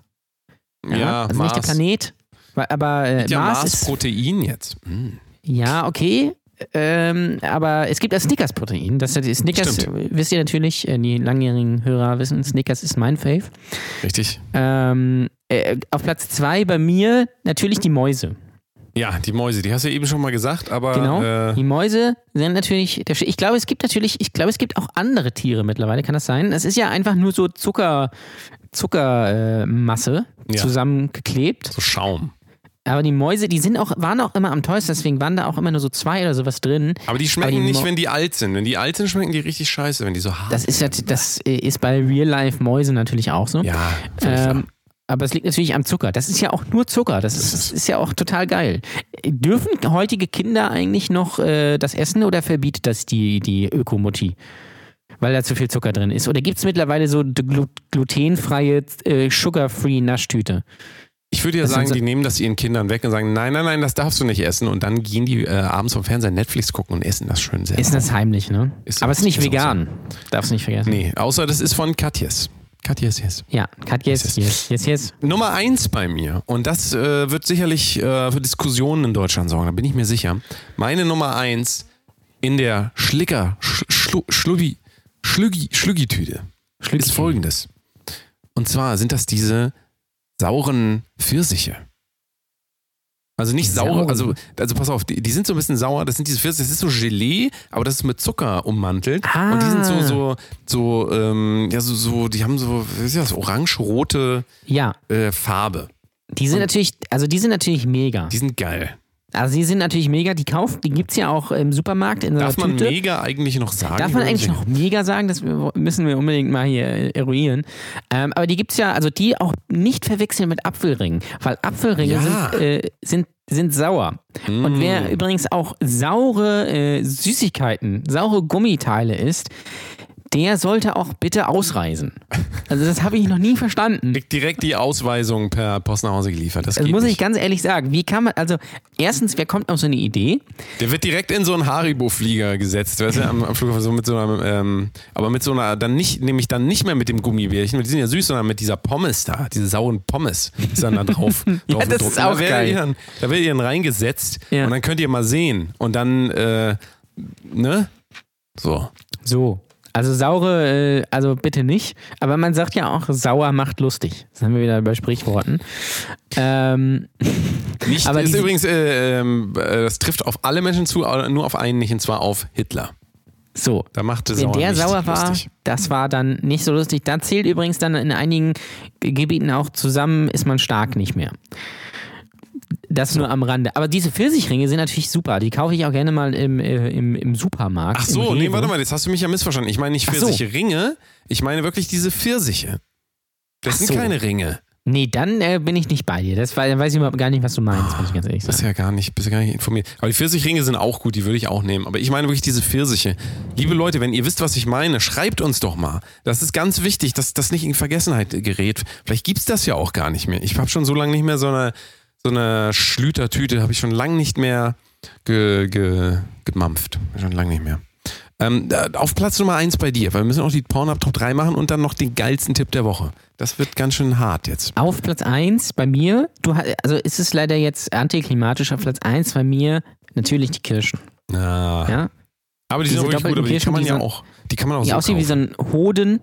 Ja, also nicht der Mars. Planet, aber äh, Ja, Mars, Mars ist, Protein jetzt. Hm. ja, okay. Ähm, aber es gibt das Snickers-Protein. Das die Snickers, Stimmt. wisst ihr natürlich, äh, die langjährigen Hörer wissen, Snickers ist mein Fave. Richtig. Ähm, äh, auf Platz zwei bei mir natürlich die Mäuse. Ja, die Mäuse, die hast du ja eben schon mal gesagt, aber Genau. äh, Die Mäuse sind natürlich. Ich glaube, es gibt natürlich. Ich glaube, es gibt auch andere Tiere mittlerweile. Kann das sein? Es ist ja einfach nur so Zucker, Zuckermasse äh, Ja. zusammengeklebt. so Schaum. Aber die Mäuse, die sind auch, waren auch immer am teuersten. Deswegen waren da auch immer nur so zwei oder sowas drin. Aber die schmecken die nicht, wenn die alt sind. Wenn die alt sind, schmecken die richtig scheiße, wenn die so hart Das ist das äh, ist bei Real Life Mäuse natürlich auch so. Ja. Ähm, aber es liegt natürlich am Zucker. Das ist ja auch nur Zucker. Das ist, ist ja auch total geil. Dürfen heutige Kinder eigentlich noch äh, das essen oder verbietet das die, die Ökomutti? Weil da zu viel Zucker drin ist. Oder gibt es mittlerweile so glutenfreie, äh, sugar-free Naschtüte? Ich würde ja das sagen, so- die nehmen das ihren Kindern weg und sagen, nein, nein, nein, das darfst du nicht essen. Und dann gehen die äh, abends vom Fernseher Netflix gucken und essen das schön selber. Ist das heimlich, ne? Ist Aber es ist nicht ist vegan. Darfst nicht vergessen. Nee, außer das ist von Katjes. Katjes, yes. Ja, Cut yes, Yes, yes, yes. Nummer eins bei mir, und das äh, wird sicherlich äh, für Diskussionen in Deutschland sorgen, da bin ich mir sicher. Meine Nummer eins in der Schlicker, Sch Schlu Schluggi, Schluggi, Schluggi-Tüte ist folgendes. Und zwar sind das diese sauren Pfirsiche. Also nicht sauer, Sauren. also, also pass auf, die, die sind so ein bisschen sauer, das sind diese Pfirsiche, das ist so Gelee, aber das ist mit Zucker ummantelt. Ah. Und die sind so, so, so, ähm, ja, so, so, die haben so, was ist das, orange-rote Ja, äh, Farbe. Die sind natürlich, also die sind natürlich mega. Die sind geil. Also die sind natürlich mega, die kauft, die gibt's ja auch im Supermarkt in Darf man Tüte. mega eigentlich noch sagen? Darf man eigentlich noch mega sagen? Das müssen wir unbedingt mal hier eruieren. Ähm, aber die gibt's ja, also die auch nicht verwechseln mit Apfelringen, weil Apfelringe Ja. sind, äh, sind, sind sauer. Und wer übrigens auch saure äh, Süßigkeiten, saure Gummiteile isst, der sollte auch bitte ausreisen. Also das habe ich noch nie verstanden. Direkt die Ausweisung per Post nach Hause geliefert. Das Das muss ich nicht. ganz ehrlich sagen. Wie kann man, also erstens, wer kommt auf so eine Idee? Der wird direkt in so einen Haribo-Flieger gesetzt, weißt du, am, am Flughafen, so mit so einer, ähm, aber mit so einer, dann nicht, nämlich dann nicht mehr mit dem Gummibärchen, weil die sind ja süß, sondern mit dieser Pommes da, diese sauren Pommes, ist dann da drauf. Ja, drauf das ist auch da geil. Dann, da werdet ihr dann reingesetzt Ja. und dann könnt ihr mal sehen und dann, äh, ne? So. So. Also saure, äh, also bitte nicht. Aber man sagt ja auch, sauer macht lustig. Das haben wir wieder bei Sprichworten. Ähm, Nicht, Aber ist übrigens, äh, äh, das trifft auf alle Menschen zu, aber nur auf einen nicht, und zwar auf Hitler. so. Da machte Wenn sauer der sauer war, lustig. das war dann nicht so lustig. Da zählt übrigens dann in einigen Ge- Gebieten auch zusammen, ist man stark nicht mehr. Das nur am Rande. Aber diese Pfirsichringe sind natürlich super. Die kaufe ich auch gerne mal im, äh, im, im Supermarkt. Ach so, nee, warte mal, jetzt hast du mich ja missverstanden. Ich meine nicht Ach so. Ich meine wirklich diese Pfirsiche. Das Ach sind so. keine Ringe. Nee, dann äh, bin ich nicht bei dir. Das war, dann weiß ich überhaupt gar nicht, was du meinst, muss ich ganz ehrlich Bist sagen. ja gar nicht, bist ja gar nicht informiert. Aber die Pfirsichringe sind auch gut, die würde ich auch nehmen. Aber ich meine wirklich diese Pfirsiche. Liebe Leute, wenn ihr wisst, was ich meine, schreibt uns doch mal. Das ist ganz wichtig, dass das nicht in Vergessenheit gerät. Vielleicht gibt's das ja auch gar nicht mehr. Ich habe schon so lange nicht mehr so eine, so eine Schlütertüte, habe ich schon lange nicht mehr ge, ge, gemampft. Schon lange nicht mehr. Ähm, auf Platz Nummer eins bei dir, weil wir müssen auch die Pornhub Top 3 machen und dann noch den geilsten Tipp der Woche. Das wird ganz schön hart jetzt. Auf Platz 1 bei mir, du, also ist es leider jetzt antiklimatisch, auf Platz 1 bei mir natürlich die Kirschen. Na, Ja? aber die sind Diese wirklich gut, aber die kann man Kirschen, ja die auch, die kann man auch Die so aussehen wie so kaufen. ein Hoden.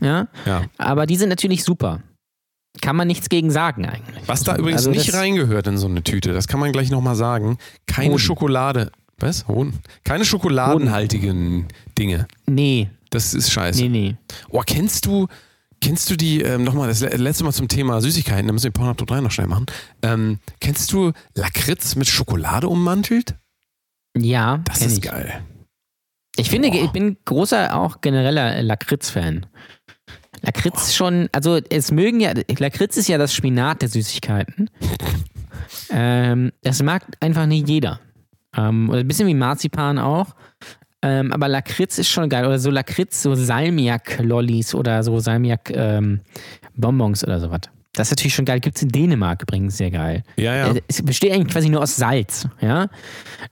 Ja? Ja. Aber die sind natürlich super. Kann man nichts gegen sagen eigentlich. Was da übrigens Also nicht reingehört in so eine Tüte, das kann man gleich nochmal sagen. Keine Hoden. Schokolade. Was? Hoden? Keine schokoladenhaltigen Dinge. Nee, Das ist scheiße. nee, nee. Oh, kennst du, kennst du die, ähm, nochmal, das le- letzte Mal zum Thema Süßigkeiten, da müssen wir Pornhub Top 3 noch schnell machen. Ähm, kennst du Lakritz mit Schokolade ummantelt? Ja, Das ist ich. geil. Ich finde, Boah. ich bin großer auch genereller Lakritz-Fan. Lakritz schon, also es mögen ja, Lakritz ist ja das Spinat der Süßigkeiten. ähm, das mag einfach nicht jeder. Ähm, oder ein bisschen wie Marzipan auch. Ähm, aber Lakritz ist schon geil. Oder so Lakritz, so Salmiak-Lollis oder so Salmiak-Bonbons oder sowas. Das ist natürlich schon geil. Gibt es in Dänemark übrigens sehr geil. Ja, ja. Äh, Es besteht eigentlich quasi nur aus Salz, ja.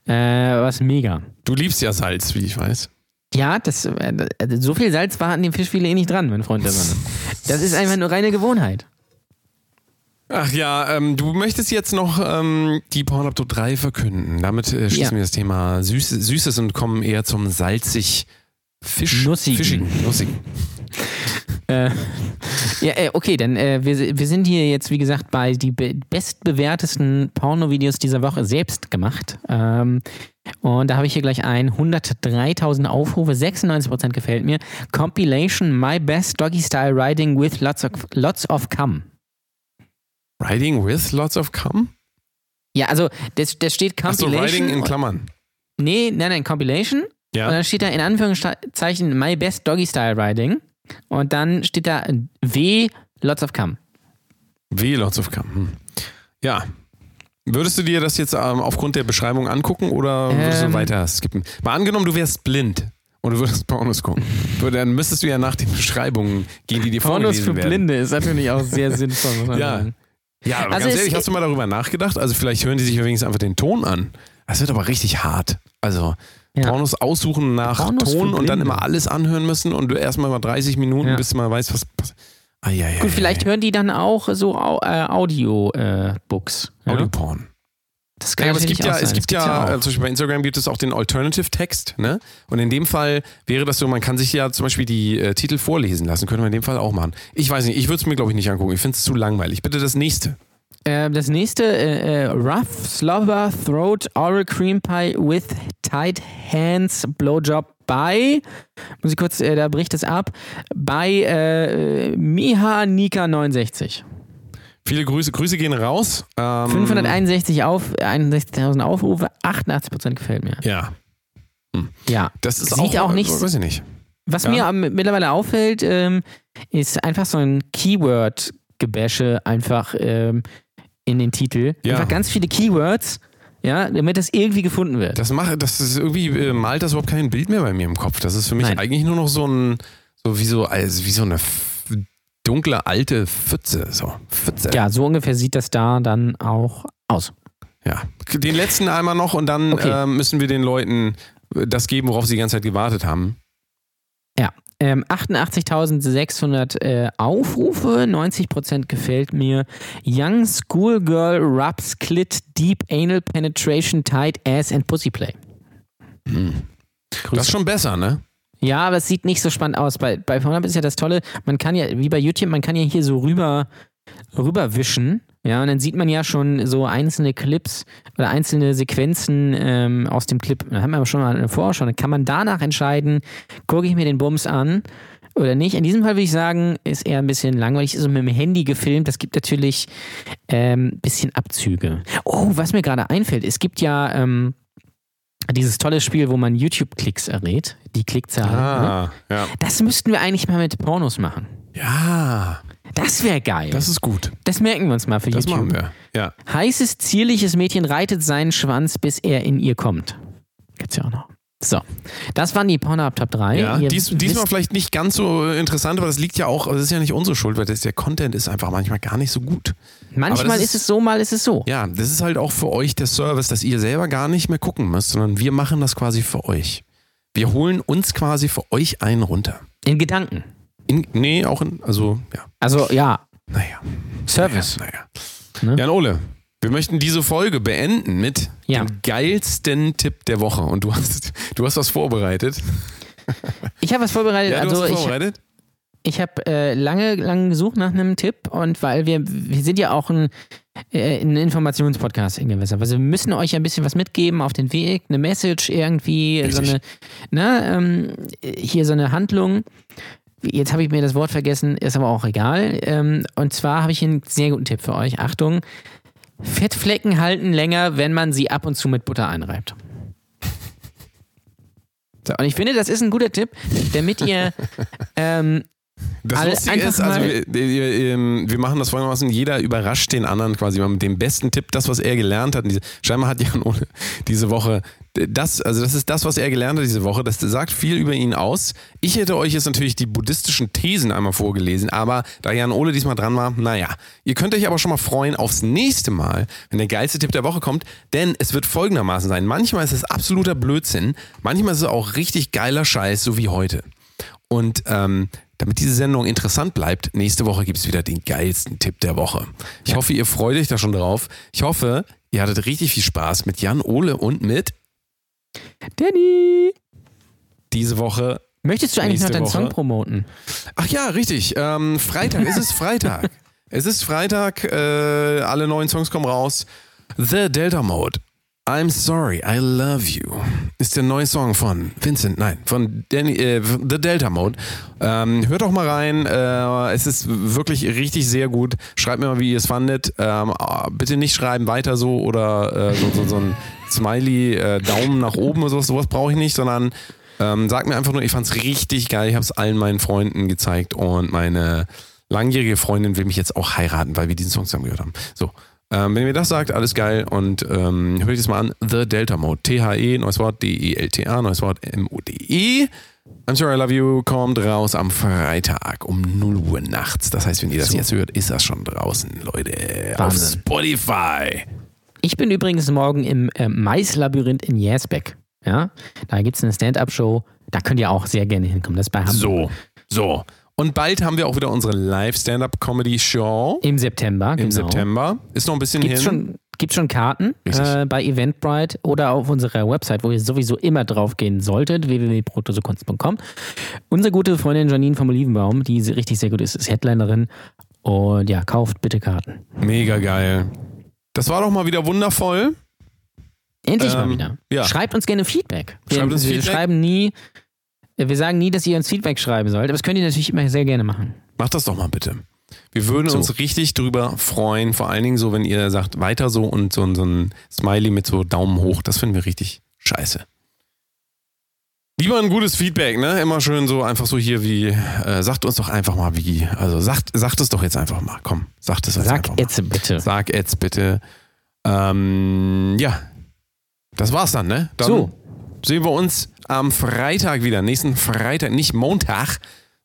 Äh, was mega. Du liebst ja Salz, wie ich weiß. Ja, das, äh, so viel Salz war an dem Fischfilet eh nicht dran, mein Freund der Sonne. Das ist einfach nur reine Gewohnheit. Ach ja, ähm, du möchtest jetzt noch ähm, die Pornhub Top 3 verkünden. Damit äh, schließen Ja. wir das Thema Süß, Süßes und kommen eher zum salzig Fisch, Nussigen. Fischigen. Nussigen. Äh, ja, äh, okay, dann äh, wir, wir sind hier jetzt, wie gesagt, bei die be bestbewertesten Porno-Videos dieser Woche selbst gemacht. Ähm, und da habe ich hier gleich ein 103.000 Aufrufe, 96% gefällt mir. Compilation My Best Doggy Style Riding with Lots of, lots of Cum. Riding with lots of cum? Ja, also das, das steht Achso, Compilation. Riding in Klammern. nee, nein, nein, Compilation. Und Ja. dann steht da in Anführungszeichen My Best Doggy Style Riding. Und dann steht da W, Lots of Cum. W, lots of cum. Hm. Ja. Würdest du dir das jetzt ähm, aufgrund der Beschreibung angucken oder würdest Ähm. du weiter skippen? Mal angenommen, du wärst blind und du würdest Pornos gucken. Dann müsstest du ja nach den Beschreibungen gehen, die dir Pornos für vorgelesen werden. Blinde ist natürlich auch sehr sinnvoll, muss man Ja. sagen. Ja, aber Also ganz ehrlich, hast du mal darüber nachgedacht? Also vielleicht hören die sich übrigens einfach den Ton an. Das wird aber richtig hart. Also Ja. Pornos aussuchen nach Pornos für Ton und dann immer alles anhören müssen und du erstmal mal 30 Minuten, Ja. bis du mal weißt, was passiert. Ah, ja, ja, Gut, vielleicht hören die dann auch so äh, Audio-Books. ja? Audioporn. Das kann Ja, aber es gibt ja, es gibt Das gibt's ja, auch. äh, zum Beispiel bei Instagram gibt es auch den Alternative Text, ne? Und in dem Fall wäre das so, man kann sich ja zum Beispiel die äh, Titel vorlesen lassen, können wir in dem Fall auch machen. Ich weiß nicht, ich würde es mir glaube ich nicht angucken, ich finde es zu langweilig. Bitte das nächste. Äh, das nächste, äh, äh, Rough Slobber Throat Oral Cream Pie with Tight Hands Blowjob by, muss ich kurz, äh, da bricht es ab, bei äh, Miha Nika 69. Viele Grüße, Grüße gehen raus. Ähm, 561 auf, 61.000 Aufrufe, 88% gefällt mir. Ja, Ja, das ist Sieht auch nicht- Weiß ich nicht. Was Ja. mir mittlerweile auffällt, ähm, ist einfach so ein Keyword-Gebäsche einfach ähm, in den Titel. Ja. Einfach ganz viele Keywords, ja, damit das irgendwie gefunden wird. Das macht, das ist irgendwie, äh, malt das überhaupt kein Bild mehr bei mir im Kopf. Das ist für mich Nein. eigentlich nur noch so ein, so wie so, also wie so eine dunkle alte Pfütze. So, Pfütze. ja, so ungefähr sieht das da dann auch aus. Ja. Den letzten einmal noch und dann Okay. ähm, müssen wir den Leuten das geben, worauf sie die ganze Zeit gewartet haben. Ähm, 88.600 äh, Aufrufe, 90% gefällt mir. Young Schoolgirl rubs clit deep anal penetration tight ass and pussy play. Das ist schon besser, ne? Ja, aber es sieht nicht so spannend aus. Bei, bei Pornhub ist ja das Tolle, man kann ja, wie bei YouTube, man kann ja hier so rüber, rüberwischen. Ja, und dann sieht man ja schon so einzelne Clips oder einzelne Sequenzen ähm, aus dem Clip. Da haben wir aber schon mal eine Vorschau. Dann kann man danach entscheiden, gucke ich mir den Bums an oder nicht. In diesem Fall würde ich sagen, ist eher ein bisschen langweilig. Ist so mit dem Handy gefilmt. Das gibt natürlich ein ähm, bisschen Abzüge. Oh, was mir gerade einfällt, es gibt ja ähm, dieses tolle Spiel, wo man YouTube-Klicks errät. Die Klickzahl. Ne? Ah, ja. Das müssten wir eigentlich mal mit Pornos machen. Ja, Das wäre geil. das Das, ist gut. merken wir uns mal für Das YouTube. machen wir. Ja. Heißes, zierliches Mädchen reitet seinen Schwanz, bis er in ihr kommt. Gibt's ja auch noch. So, das waren die Pornhub Top 3. Ja, dies, diesmal vielleicht nicht ganz so interessant, aber das liegt ja auch, das ist ja nicht unsere Schuld, weil das, der Content ist einfach manchmal gar nicht so gut. manchmal das ist, ist- es so, mal ist es so. Ja, das ist halt auch für euch der Service, dass ihr selber gar nicht mehr gucken müsst, sondern wir machen das quasi für euch. Wir holen uns quasi für euch einen runter. In Gedanken. In, nee, auch in, also, ja, Also ja, naja. Service. Naja. Ne? Jan Ole, wir möchten diese Folge beenden mit Ja. dem geilsten Tipp der Woche. Und du hast, du hast was vorbereitet. Ich habe was vorbereitet. Ja, du also hast was ich, vorbereitet? Ich habe äh, lange, lange gesucht nach einem Tipp und weil wir, wir sind ja auch ein, äh, ein Informationspodcast in gewisser Weise. Wir müssen euch ein bisschen was mitgeben auf den Weg, eine Message irgendwie, so Richtig. eine, ne, ähm, hier so eine Handlung. Jetzt habe ich mir das Wort vergessen, ist aber auch egal. Ähm, und zwar habe ich einen sehr guten Tipp für euch. Achtung, Fettflecken halten länger, wenn man sie ab und zu mit Butter einreibt. So, und ich finde, das ist ein guter Tipp, damit ihr ähm, Das Alle- Lustige ist, also wir, wir, ähm, wir machen das folgendermaßen, jeder überrascht den anderen quasi mal mit dem besten Tipp, das, was er gelernt hat. Diese, scheinbar hat Jan Ole diese Woche das, also das ist das, was er gelernt hat diese Woche. Das sagt viel über ihn aus. Ich hätte euch jetzt natürlich die buddhistischen Thesen einmal vorgelesen, aber da Jan Ole diesmal dran war, naja, ihr könnt euch aber schon mal freuen aufs nächste Mal, wenn der geilste Tipp der Woche kommt, denn es wird folgendermaßen sein. Manchmal ist es absoluter Blödsinn, manchmal ist es auch richtig geiler Scheiß, so wie heute. Und ähm, damit diese Sendung interessant bleibt, nächste Woche gibt es wieder den geilsten Tipp der Woche. Ich hoffe, ihr freut euch da schon drauf. Ich hoffe, ihr hattet richtig viel Spaß mit Jan Ole und mit Danny! diese Woche. Möchtest du eigentlich noch deinen Woche. Song promoten? Ach ja, richtig. Ähm, Freitag. es ist Freitag. es ist Freitag. Äh, alle neuen Songs kommen raus. The Delta Mode. I'm sorry, I love you. Ist der neue Song von Vincent, nein, von Danny, äh, The Delta Mode. Ähm, hört doch mal rein. Äh, es ist wirklich richtig sehr gut. Schreibt mir mal, wie ihr es fandet. Ähm, bitte nicht schreiben weiter so oder äh, so, so, so ein Smiley, äh, Daumen nach oben oder sowas, sowas brauche ich nicht, sondern ähm, sagt mir einfach nur, ich fand es richtig geil. Ich habe es allen meinen Freunden gezeigt und meine langjährige Freundin will mich jetzt auch heiraten, weil wir diesen Song zusammen gehört haben. So. Ähm, wenn ihr mir das sagt, alles geil und ähm, hört euch das mal an. The Delta Mode. T-H-E, neues Wort, D-E-L-T-A, neues Wort, M-O-D-E. I'm sorry, I love you kommt raus am Freitag um 0 Uhr nachts. Das heißt, wenn ihr das jetzt hört, ist das schon draußen, Leute. Auf Wahnsinn. Spotify. Ich bin übrigens morgen im äh, Maislabyrinth in Jäsbeck. Ja, da gibt es eine Stand-Up-Show. Da könnt ihr auch sehr gerne hinkommen. Das ist bei Hamburg. So, so. Und bald haben wir auch wieder unsere Live-Stand-Up-Comedy-Show Im September, im genau. September. Ist noch ein bisschen Gibt's hin. schon, gibt's schon Karten äh, bei Eventbrite oder auf unserer Website, wo ihr sowieso immer drauf gehen solltet, www.protosokunst.com. Unsere gute Freundin Janine vom Olivenbaum, die richtig sehr gut ist, ist Headlinerin. Und ja, kauft bitte Karten. Mega geil. Das war doch mal wieder wundervoll. Endlich mal Ähm, wieder. ja. Schreibt uns gerne Feedback. Wir, Schreibt uns wir Feedback. schreiben nie, wir sagen nie, dass ihr uns Feedback schreiben sollt, aber das könnt ihr natürlich immer sehr gerne machen. Macht das doch mal bitte. Wir würden So. uns richtig drüber freuen, vor allen Dingen so, wenn ihr sagt, weiter so und so, so ein Smiley mit so Daumen hoch, das finden wir richtig scheiße. Lieber ein gutes Feedback, ne? Immer schön so einfach so hier wie, äh, sagt uns doch einfach mal wie. Also sagt, sagt es doch jetzt einfach mal. Komm, sagt es jetzt Sag einfach mal. jetzt bitte. Sag jetzt bitte. Ähm, ja, das war's dann, ne? Dann So. Sehen wir uns am Freitag wieder. Nächsten Freitag, nicht Montag,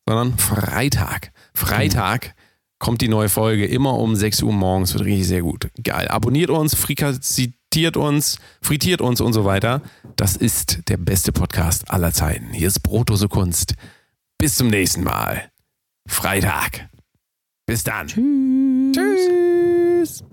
sondern Freitag. Freitag kommt die neue Folge, immer um 6 Uhr morgens. Wird richtig sehr gut. Geil. Abonniert uns, frikazitiert uns, frittiert uns und so weiter. Das ist der beste Podcast aller Zeiten. Hier ist Brotdose Kunst. Bis zum nächsten Mal. Freitag. Bis dann. Tschüss. Tschüss.